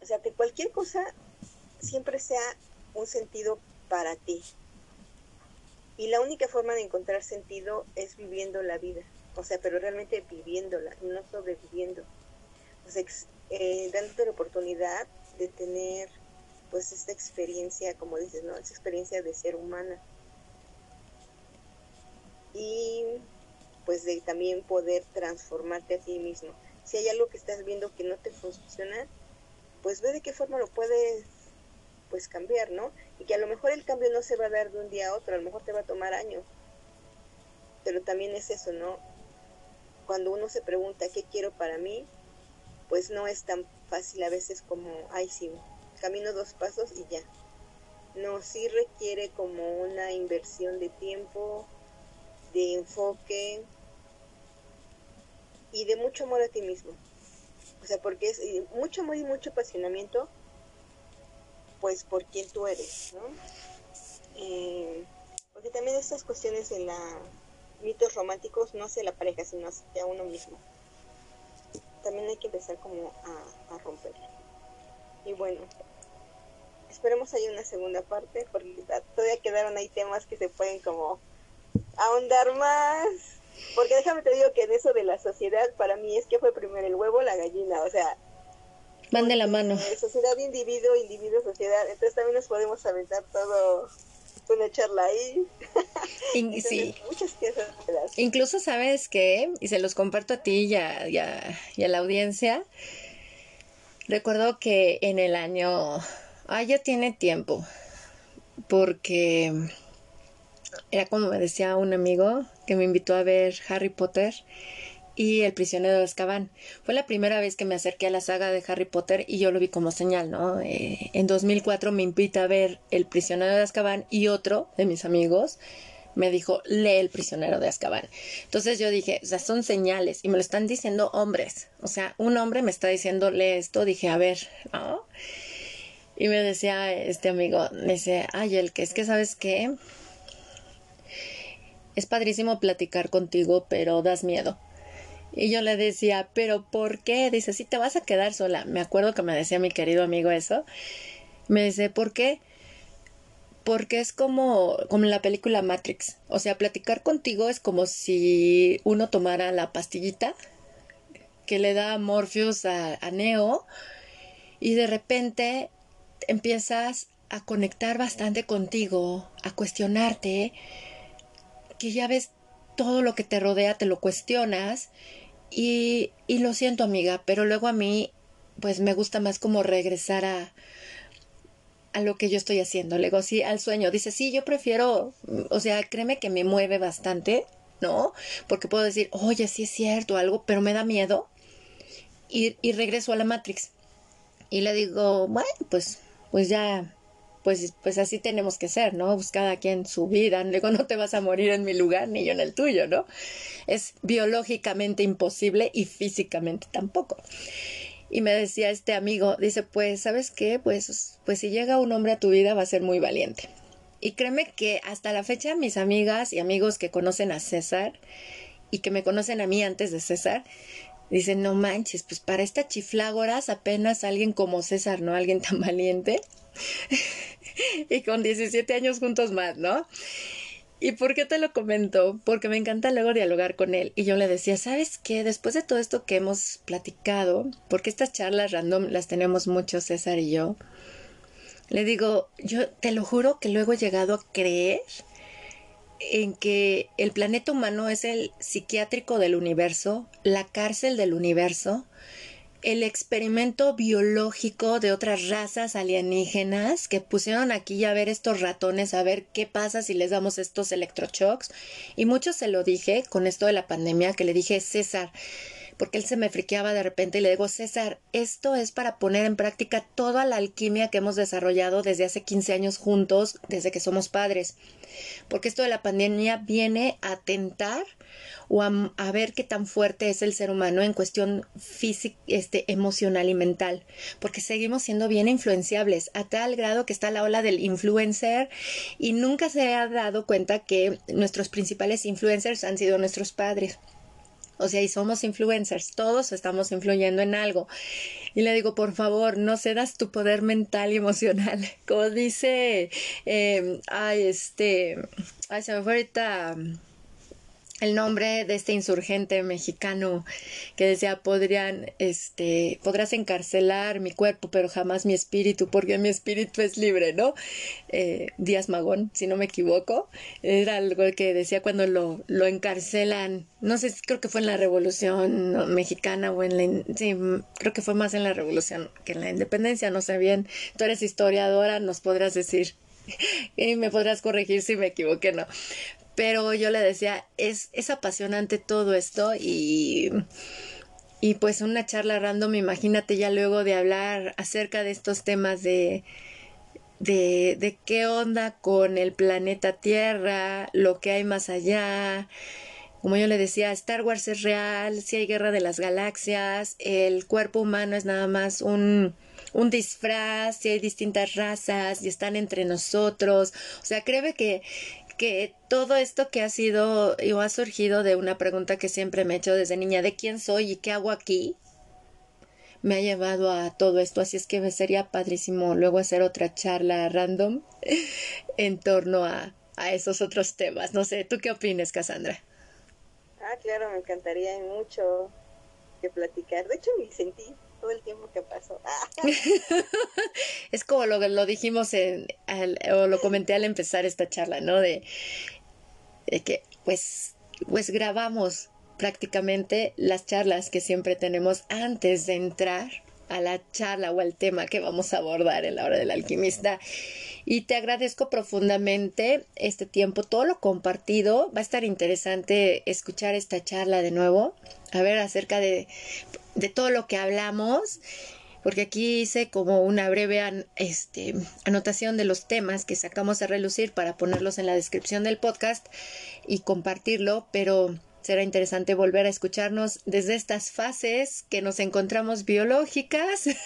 O sea, que cualquier cosa siempre sea un sentido para ti. Y la única forma de encontrar sentido es viviendo la vida. O sea, pero realmente viviéndola, no sobreviviendo pues, eh, dándote la oportunidad de tener pues esta experiencia, como dices, ¿no? Esa experiencia de ser humana. Y pues de también poder transformarte a ti mismo. Si hay algo que estás viendo que no te funciona, pues ve de qué forma lo puedes pues cambiar, ¿no? Y que a lo mejor el cambio no se va a dar de un día a otro, a lo mejor te va a tomar años. Pero también es eso, ¿no? Cuando uno se pregunta qué quiero para mí, pues no es tan fácil a veces como, ay, sí, camino dos pasos y ya. No, sí requiere como una inversión de tiempo, de enfoque y de mucho amor a ti mismo. O sea, porque es mucho amor y mucho apasionamiento, pues por quien tú eres, ¿no? Eh, porque también estas cuestiones en la mitos románticos no hacia la pareja, sino hacia uno mismo. También hay que empezar como a, a romper. Y bueno, esperemos haya una segunda parte, porque todavía quedaron ahí temas que se pueden como ahondar más. Porque déjame te digo que en eso de la sociedad, para mí es que fue primero el huevo la gallina, o sea... Van de la mano. Sociedad, individuo, individuo, sociedad. Entonces también nos podemos aventar todo una charla ahí. [laughs] sí. Incluso sabes que, y se los comparto a ti y a, y a la audiencia, recuerdo que en el año Ah, ya tiene tiempo. Porque era como me decía un amigo que me invitó a ver Harry Potter y El prisionero de Azkaban. Fue la primera vez que me acerqué a la saga de Harry Potter y yo lo vi como señal, ¿no? Eh, en 2004 me invita a ver El prisionero de Azkaban y otro de mis amigos me dijo, lee El prisionero de Azkaban. Entonces yo dije, o sea, son señales y me lo están diciendo hombres. O sea, un hombre me está diciendo, lee esto. Dije, a ver, ¿no? Y me decía este amigo, me dice, ay, el que es que sabes qué, es padrísimo platicar contigo, pero das miedo. Y yo le decía, pero ¿por qué? Dice, si te vas a quedar sola. Me acuerdo que me decía mi querido amigo eso. Me dice, ¿por qué? Porque es como, como en la película Matrix. O sea, platicar contigo es como si uno tomara la pastillita que le da Morpheus a, a Neo y de repente empiezas a conectar bastante contigo, a cuestionarte, que ya ves todo lo que te rodea, te lo cuestionas y, y lo siento amiga, pero luego a mí pues me gusta más como regresar a, a lo que yo estoy haciendo. Le sí, al sueño. Dice, sí, yo prefiero, o sea, créeme que me mueve bastante, ¿no? Porque puedo decir, oye, sí es cierto, algo, pero me da miedo. Y, y regreso a la Matrix. Y le digo, bueno, pues pues ya, pues, pues así tenemos que ser, ¿no? Pues cada quien su vida, [laughs] luego no te vas a morir en mi lugar ni yo en el tuyo, ¿no? Es biológicamente imposible y físicamente tampoco. Y me decía este amigo, dice, pues, ¿sabes qué? Pues, pues si llega un hombre a tu vida va a ser muy valiente. Y créeme que hasta la fecha mis amigas y amigos que conocen a César y que me conocen a mí antes de César, Dicen, no manches, pues para esta chiflágoras apenas alguien como César, ¿no? Alguien tan [laughs] valiente. [laughs] y con 17 años juntos más, ¿no? ¿Y por qué te lo comento? Porque me encanta luego dialogar con él. Y yo le decía, ¿sabes qué? Después de todo esto que hemos platicado, porque estas charlas random las tenemos mucho César y yo, le digo, yo te lo juro que luego he llegado a creer en que el planeta humano es el psiquiátrico del universo, la cárcel del universo, el experimento biológico de otras razas alienígenas que pusieron aquí a ver estos ratones, a ver qué pasa si les damos estos electroshocks. Y mucho se lo dije con esto de la pandemia, que le dije, César, porque él se me friqueaba de repente y le digo, César, esto es para poner en práctica toda la alquimia que hemos desarrollado desde hace 15 años juntos, desde que somos padres. Porque esto de la pandemia viene a tentar o a, ver qué tan fuerte es el ser humano en cuestión física, este, emocional y mental. Porque seguimos siendo bien influenciables a tal grado que está la ola del influencer y nunca se ha dado cuenta que nuestros principales influencers han sido nuestros padres. O sea, y somos influencers, todos estamos influyendo en algo. Y le digo, por favor, no cedas tu poder mental y emocional. [laughs] Como dice, em, ay, este, ay, se me fue ahorita el nombre de este insurgente mexicano que decía podrían este podrás encarcelar mi cuerpo pero jamás mi espíritu porque mi espíritu es libre no eh, Díaz Magón si no me equivoco era algo que decía cuando lo, lo encarcelan. No sé creo que fue en la revolución mexicana o en la sí creo que fue más en la revolución que en la independencia no sé bien. Tú eres historiadora nos podrás decir [laughs] y me podrás corregir si me equivoqué, no pero yo le decía, es, es apasionante todo esto y, y pues una charla random, imagínate ya luego de hablar acerca de estos temas de, de, de qué onda con el planeta Tierra, lo que hay más allá, como yo le decía, Star Wars es real, si hay guerra de las galaxias, el cuerpo humano es nada más un, un disfraz, si hay distintas razas y están entre nosotros. O sea, creo que, que todo esto que ha sido o ha surgido de una pregunta que siempre me he hecho desde niña, de quién soy y qué hago aquí, me ha llevado a todo esto, así es que sería padrísimo luego hacer otra charla random [laughs] en torno a, a esos otros temas. No sé, ¿tú qué opinas, Cassandra? Ah, claro, me encantaría, mucho que platicar. De hecho, me sentí todo el tiempo que pasó. [laughs] es como lo, dijimos en, o lo comenté al empezar esta charla, ¿no? De, que pues, pues grabamos prácticamente las charlas que siempre tenemos antes de entrar a la charla o al tema que vamos a abordar en la hora del alquimista. Y te agradezco profundamente este tiempo, todo lo compartido. Va a estar interesante escuchar esta charla de nuevo, a ver acerca de de todo lo que hablamos, porque aquí hice como una breve este, anotación de los temas que sacamos a relucir para ponerlos en la descripción del podcast y compartirlo, pero será interesante volver a escucharnos desde estas fases que nos encontramos biológicas. [laughs]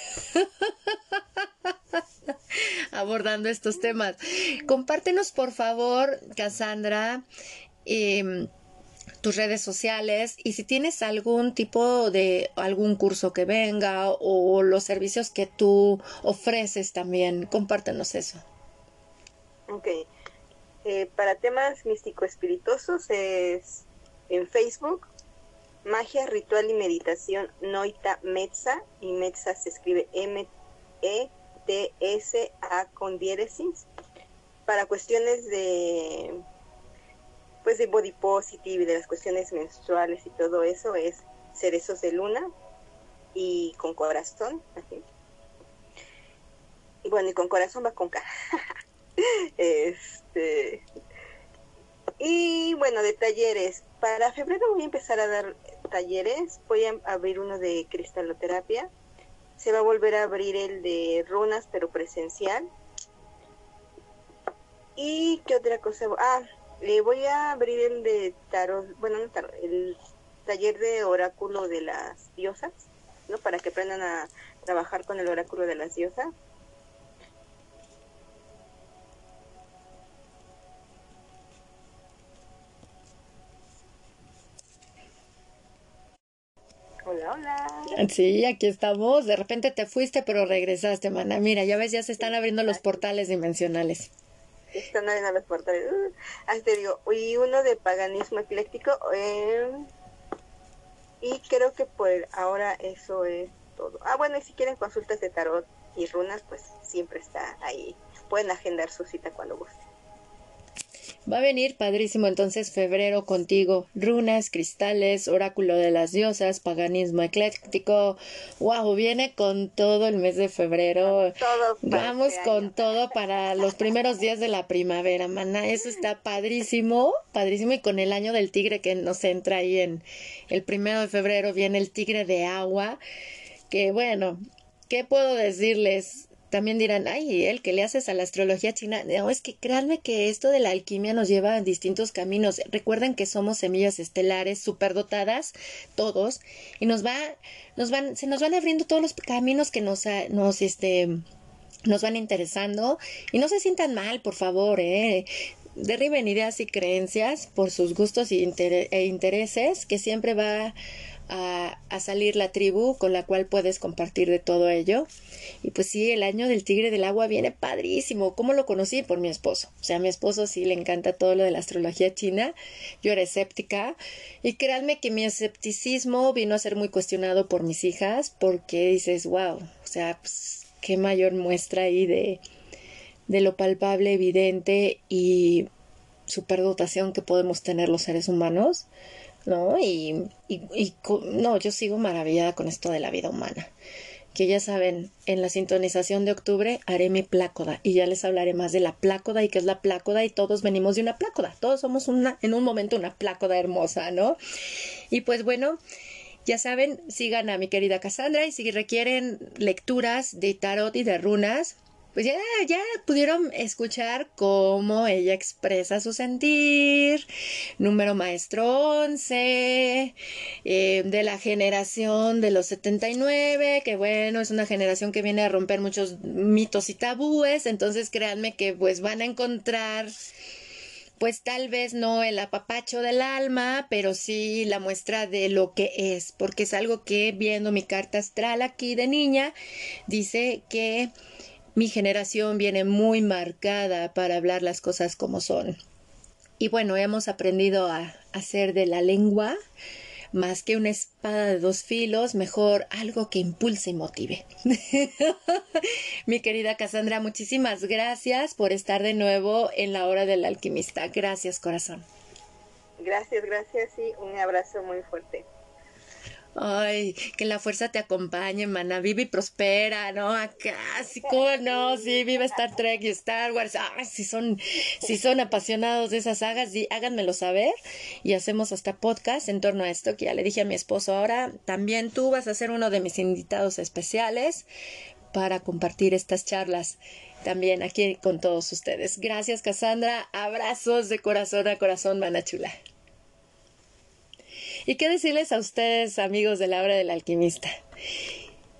abordando estos temas. Compártenos, por favor, Cassandra, eh, tus redes sociales y si tienes algún tipo de algún curso que venga o los servicios que tú ofreces también, compártenos eso. Ok. Eh, para temas místico-espirituosos es en Facebook, Magia, Ritual y Meditación Noita Metza, y Metza se escribe M-E-T-S-A con diéresis. Para cuestiones de pues de body positive y de las cuestiones menstruales y todo eso es cerezos de luna y con corazón. Y bueno, y con corazón va con cara. [laughs] este y bueno, de talleres. Para febrero voy a empezar a dar talleres. Voy a abrir uno de cristaloterapia. Se va a volver a abrir el de runas, pero presencial. ¿Y qué otra cosa? Ah, le voy a abrir el de tarot, bueno, no tarot, el taller de oráculo de las diosas, ¿no? Para que aprendan a trabajar con el oráculo de las diosas. Hola, hola. Sí, aquí estamos. De repente te fuiste, pero regresaste, mana. Mira, ya ves, ya se están abriendo los portales dimensionales están en los portales. Uh, te digo, y uno de paganismo ecléctico. Eh, y creo que por ahora eso es todo. Ah, bueno, y si quieren consultas de tarot y runas, pues siempre está ahí. Pueden agendar su cita cuando gusten. Va a venir padrísimo entonces febrero contigo. Runas, cristales, oráculo de las diosas, paganismo ecléctico. Wow, viene con todo el mes de febrero. Vamos este con todo para los primeros días de la primavera, mana. Eso está padrísimo, padrísimo. Y con el año del tigre que nos entra ahí en el primero de febrero viene el tigre de agua. Que bueno, ¿qué puedo decirles? También dirán, ay, el que le haces a la astrología china. No, es que créanme que esto de la alquimia nos lleva a distintos caminos. Recuerden que somos semillas estelares, superdotadas, todos, y nos va, nos van, se nos van abriendo todos los caminos que nos, nos, este, nos van interesando. Y no se sientan mal, por favor, eh. Derriben ideas y creencias por sus gustos e intereses, que siempre va a, a, salir la tribu con la cual puedes compartir de todo ello. Y pues sí, el año del tigre del agua viene padrísimo. ¿Cómo lo conocí? Por mi esposo. O sea, a mi esposo sí le encanta todo lo de la astrología china. Yo era escéptica. Y créanme que mi escepticismo vino a ser muy cuestionado por mis hijas porque dices, wow, o sea, pues, qué mayor muestra ahí de, de lo palpable, evidente y superdotación que podemos tener los seres humanos. ¿No? Y, y, no, yo sigo maravillada con esto de la vida humana. Que ya saben, en la sintonización de octubre haré mi plácoda y ya les hablaré más de la plácoda y qué es la plácoda y todos venimos de una plácoda, todos somos una, en un momento una plácoda hermosa, ¿no? Y pues bueno, ya saben, sigan a mi querida Cassandra y si requieren lecturas de tarot y de runas, pues ya, ya pudieron escuchar cómo ella expresa su sentir, número maestro 11, eh, de la generación de los 79, que bueno, es una generación que viene a romper muchos mitos y tabúes, entonces créanme que pues van a encontrar pues tal vez no el apapacho del alma, pero sí la muestra de lo que es, porque es algo que viendo mi carta astral aquí de niña, dice que mi generación viene muy marcada para hablar las cosas como son. Y bueno, hemos aprendido a hacer de la lengua más que una espada de dos filos, mejor algo que impulse y motive. [laughs] Mi querida Cassandra, muchísimas gracias por estar de nuevo en la hora del alquimista. Gracias, corazón. Gracias, gracias y un abrazo muy fuerte. Ay, que la fuerza te acompañe, mana. Vive y prospera, ¿no? Acá, sí, ¿cómo no? Sí, vive Star Trek y Star Wars. Ay, si son, si son apasionados de esas sagas, háganmelo saber. Y hacemos hasta podcast en torno a esto, que ya le dije a mi esposo. Ahora también tú vas a ser uno de mis invitados especiales para compartir estas charlas también aquí con todos ustedes. Gracias, Cassandra. Abrazos de corazón a corazón, mana chula. ¿Y qué decirles a ustedes, amigos de la obra del alquimista?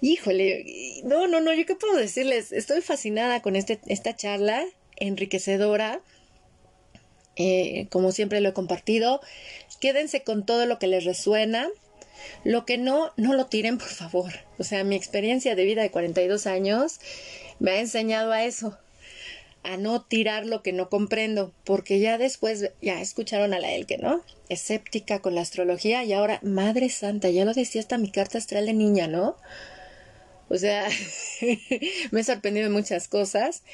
Híjole, no, no, no, yo qué puedo decirles, estoy fascinada con este, esta charla enriquecedora, eh, como siempre lo he compartido. Quédense con todo lo que les resuena. Lo que no, no lo tiren, por favor. O sea, mi experiencia de vida de 42 años me ha enseñado a eso a no tirar lo que no comprendo, porque ya después, ya escucharon a la que ¿no? Escéptica con la astrología y ahora, Madre Santa, ya lo decía hasta mi carta astral de niña, ¿no? O sea, [laughs] me he sorprendido en muchas cosas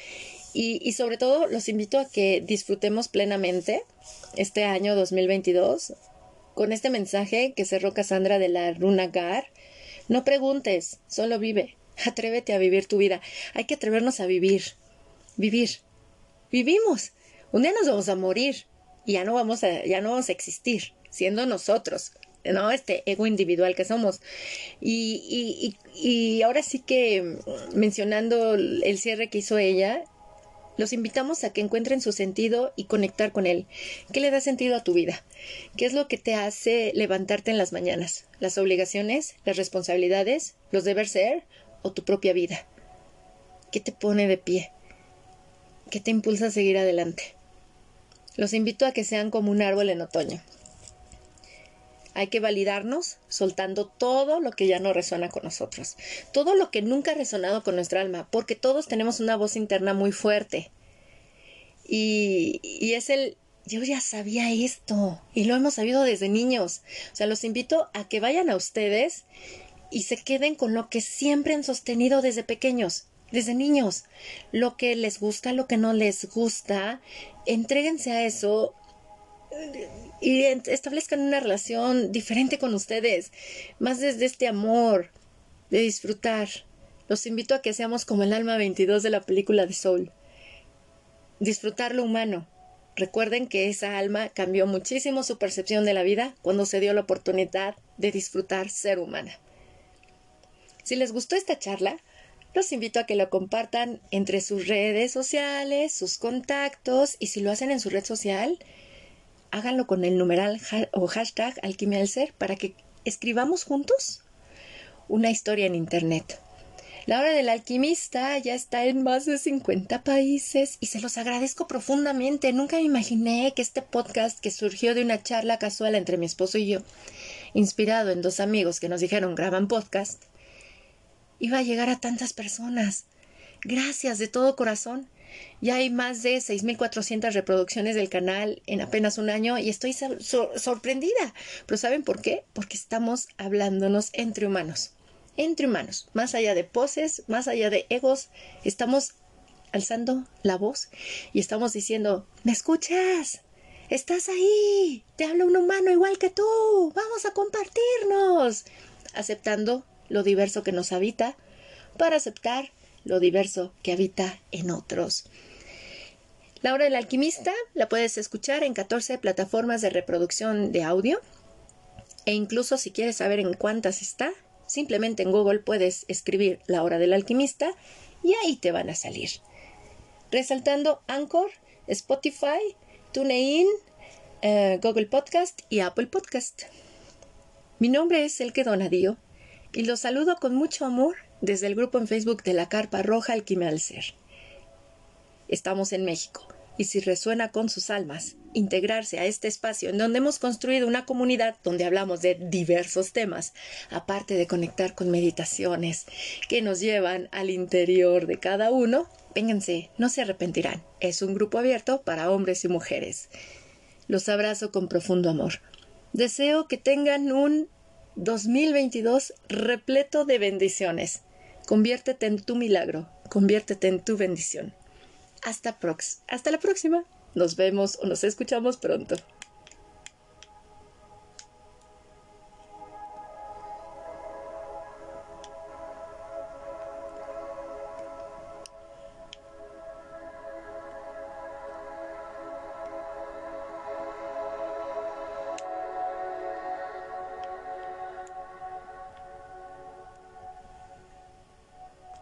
y, y, sobre todo los invito a que disfrutemos plenamente este año 2022 con este mensaje que cerró Cassandra de la Runa Gar. No preguntes, solo vive. Atrévete a vivir tu vida. Hay que atrevernos a vivir vivir. Vivimos. Un día nos vamos a morir y ya no vamos a, ya no vamos a existir, siendo nosotros, ¿no? Este ego individual que somos. Y, y, y, ahora sí que mencionando el cierre que hizo ella, los invitamos a que encuentren su sentido y conectar con él. ¿Qué le da sentido a tu vida? ¿Qué es lo que te hace levantarte en las mañanas? ¿Las obligaciones? ¿Las responsabilidades? ¿Los deber ser? ¿O tu propia vida? ¿Qué te pone de pie? ¿Qué te impulsa a seguir adelante? Los invito a que sean como un árbol en otoño. Hay que validarnos soltando todo lo que ya no resuena con nosotros, todo lo que nunca ha resonado con nuestra alma, porque todos tenemos una voz interna muy fuerte. Y, y es el, yo ya sabía esto, y lo hemos sabido desde niños. O sea, los invito a que vayan a ustedes y se queden con lo que siempre han sostenido desde pequeños desde niños, lo que les gusta, lo que no les gusta, entréguense a eso y establezcan una relación diferente con ustedes, más desde este amor de disfrutar. Los invito a que seamos como el alma 22 de la película de Soul. Disfrutar lo humano. Recuerden que esa alma cambió muchísimo su percepción de la vida cuando se dio la oportunidad de disfrutar ser humana. Si les gustó esta charla, los invito a que lo compartan entre sus redes sociales, sus contactos y si lo hacen en su red social, háganlo con el numeral o hashtag alquimia ser para que escribamos juntos una historia en Internet. La hora del alquimista ya está en más de 50 países y se los agradezco profundamente. Nunca me imaginé que este podcast que surgió de una charla casual entre mi esposo y yo inspirado en dos amigos que nos dijeron graban podcast, iba a llegar a tantas personas. Gracias de todo corazón. Ya hay más de 6.400 reproducciones del canal en apenas un año y estoy sorprendida. Pero ¿saben por qué? Porque estamos hablándonos entre humanos. Entre humanos, más allá de poses, más allá de egos, estamos alzando la voz y estamos diciendo, ¿me escuchas? Estás ahí, te habla un humano igual que tú, vamos a compartirnos, aceptando lo diverso que nos habita para aceptar lo diverso que habita en otros. La hora del alquimista la puedes escuchar en 14 plataformas de reproducción de audio e incluso si quieres saber en cuántas está, simplemente en Google puedes escribir la hora del alquimista y ahí te van a salir. Resaltando Anchor, Spotify, TuneIn, eh, Google Podcast y Apple Podcast. Mi nombre es Elke Donadío y los saludo con mucho amor desde el grupo en Facebook de la Carpa Roja Alquimia al Ser. Estamos en México y si resuena con sus almas, integrarse a este espacio en donde hemos construido una comunidad donde hablamos de diversos temas, aparte de conectar con meditaciones que nos llevan al interior de cada uno, vénganse, no se arrepentirán. Es un grupo abierto para hombres y mujeres. Los abrazo con profundo amor. Deseo que tengan un 2022 repleto de bendiciones. Conviértete en tu milagro, conviértete en tu bendición. Hasta prox, hasta la próxima. Nos vemos o nos escuchamos pronto.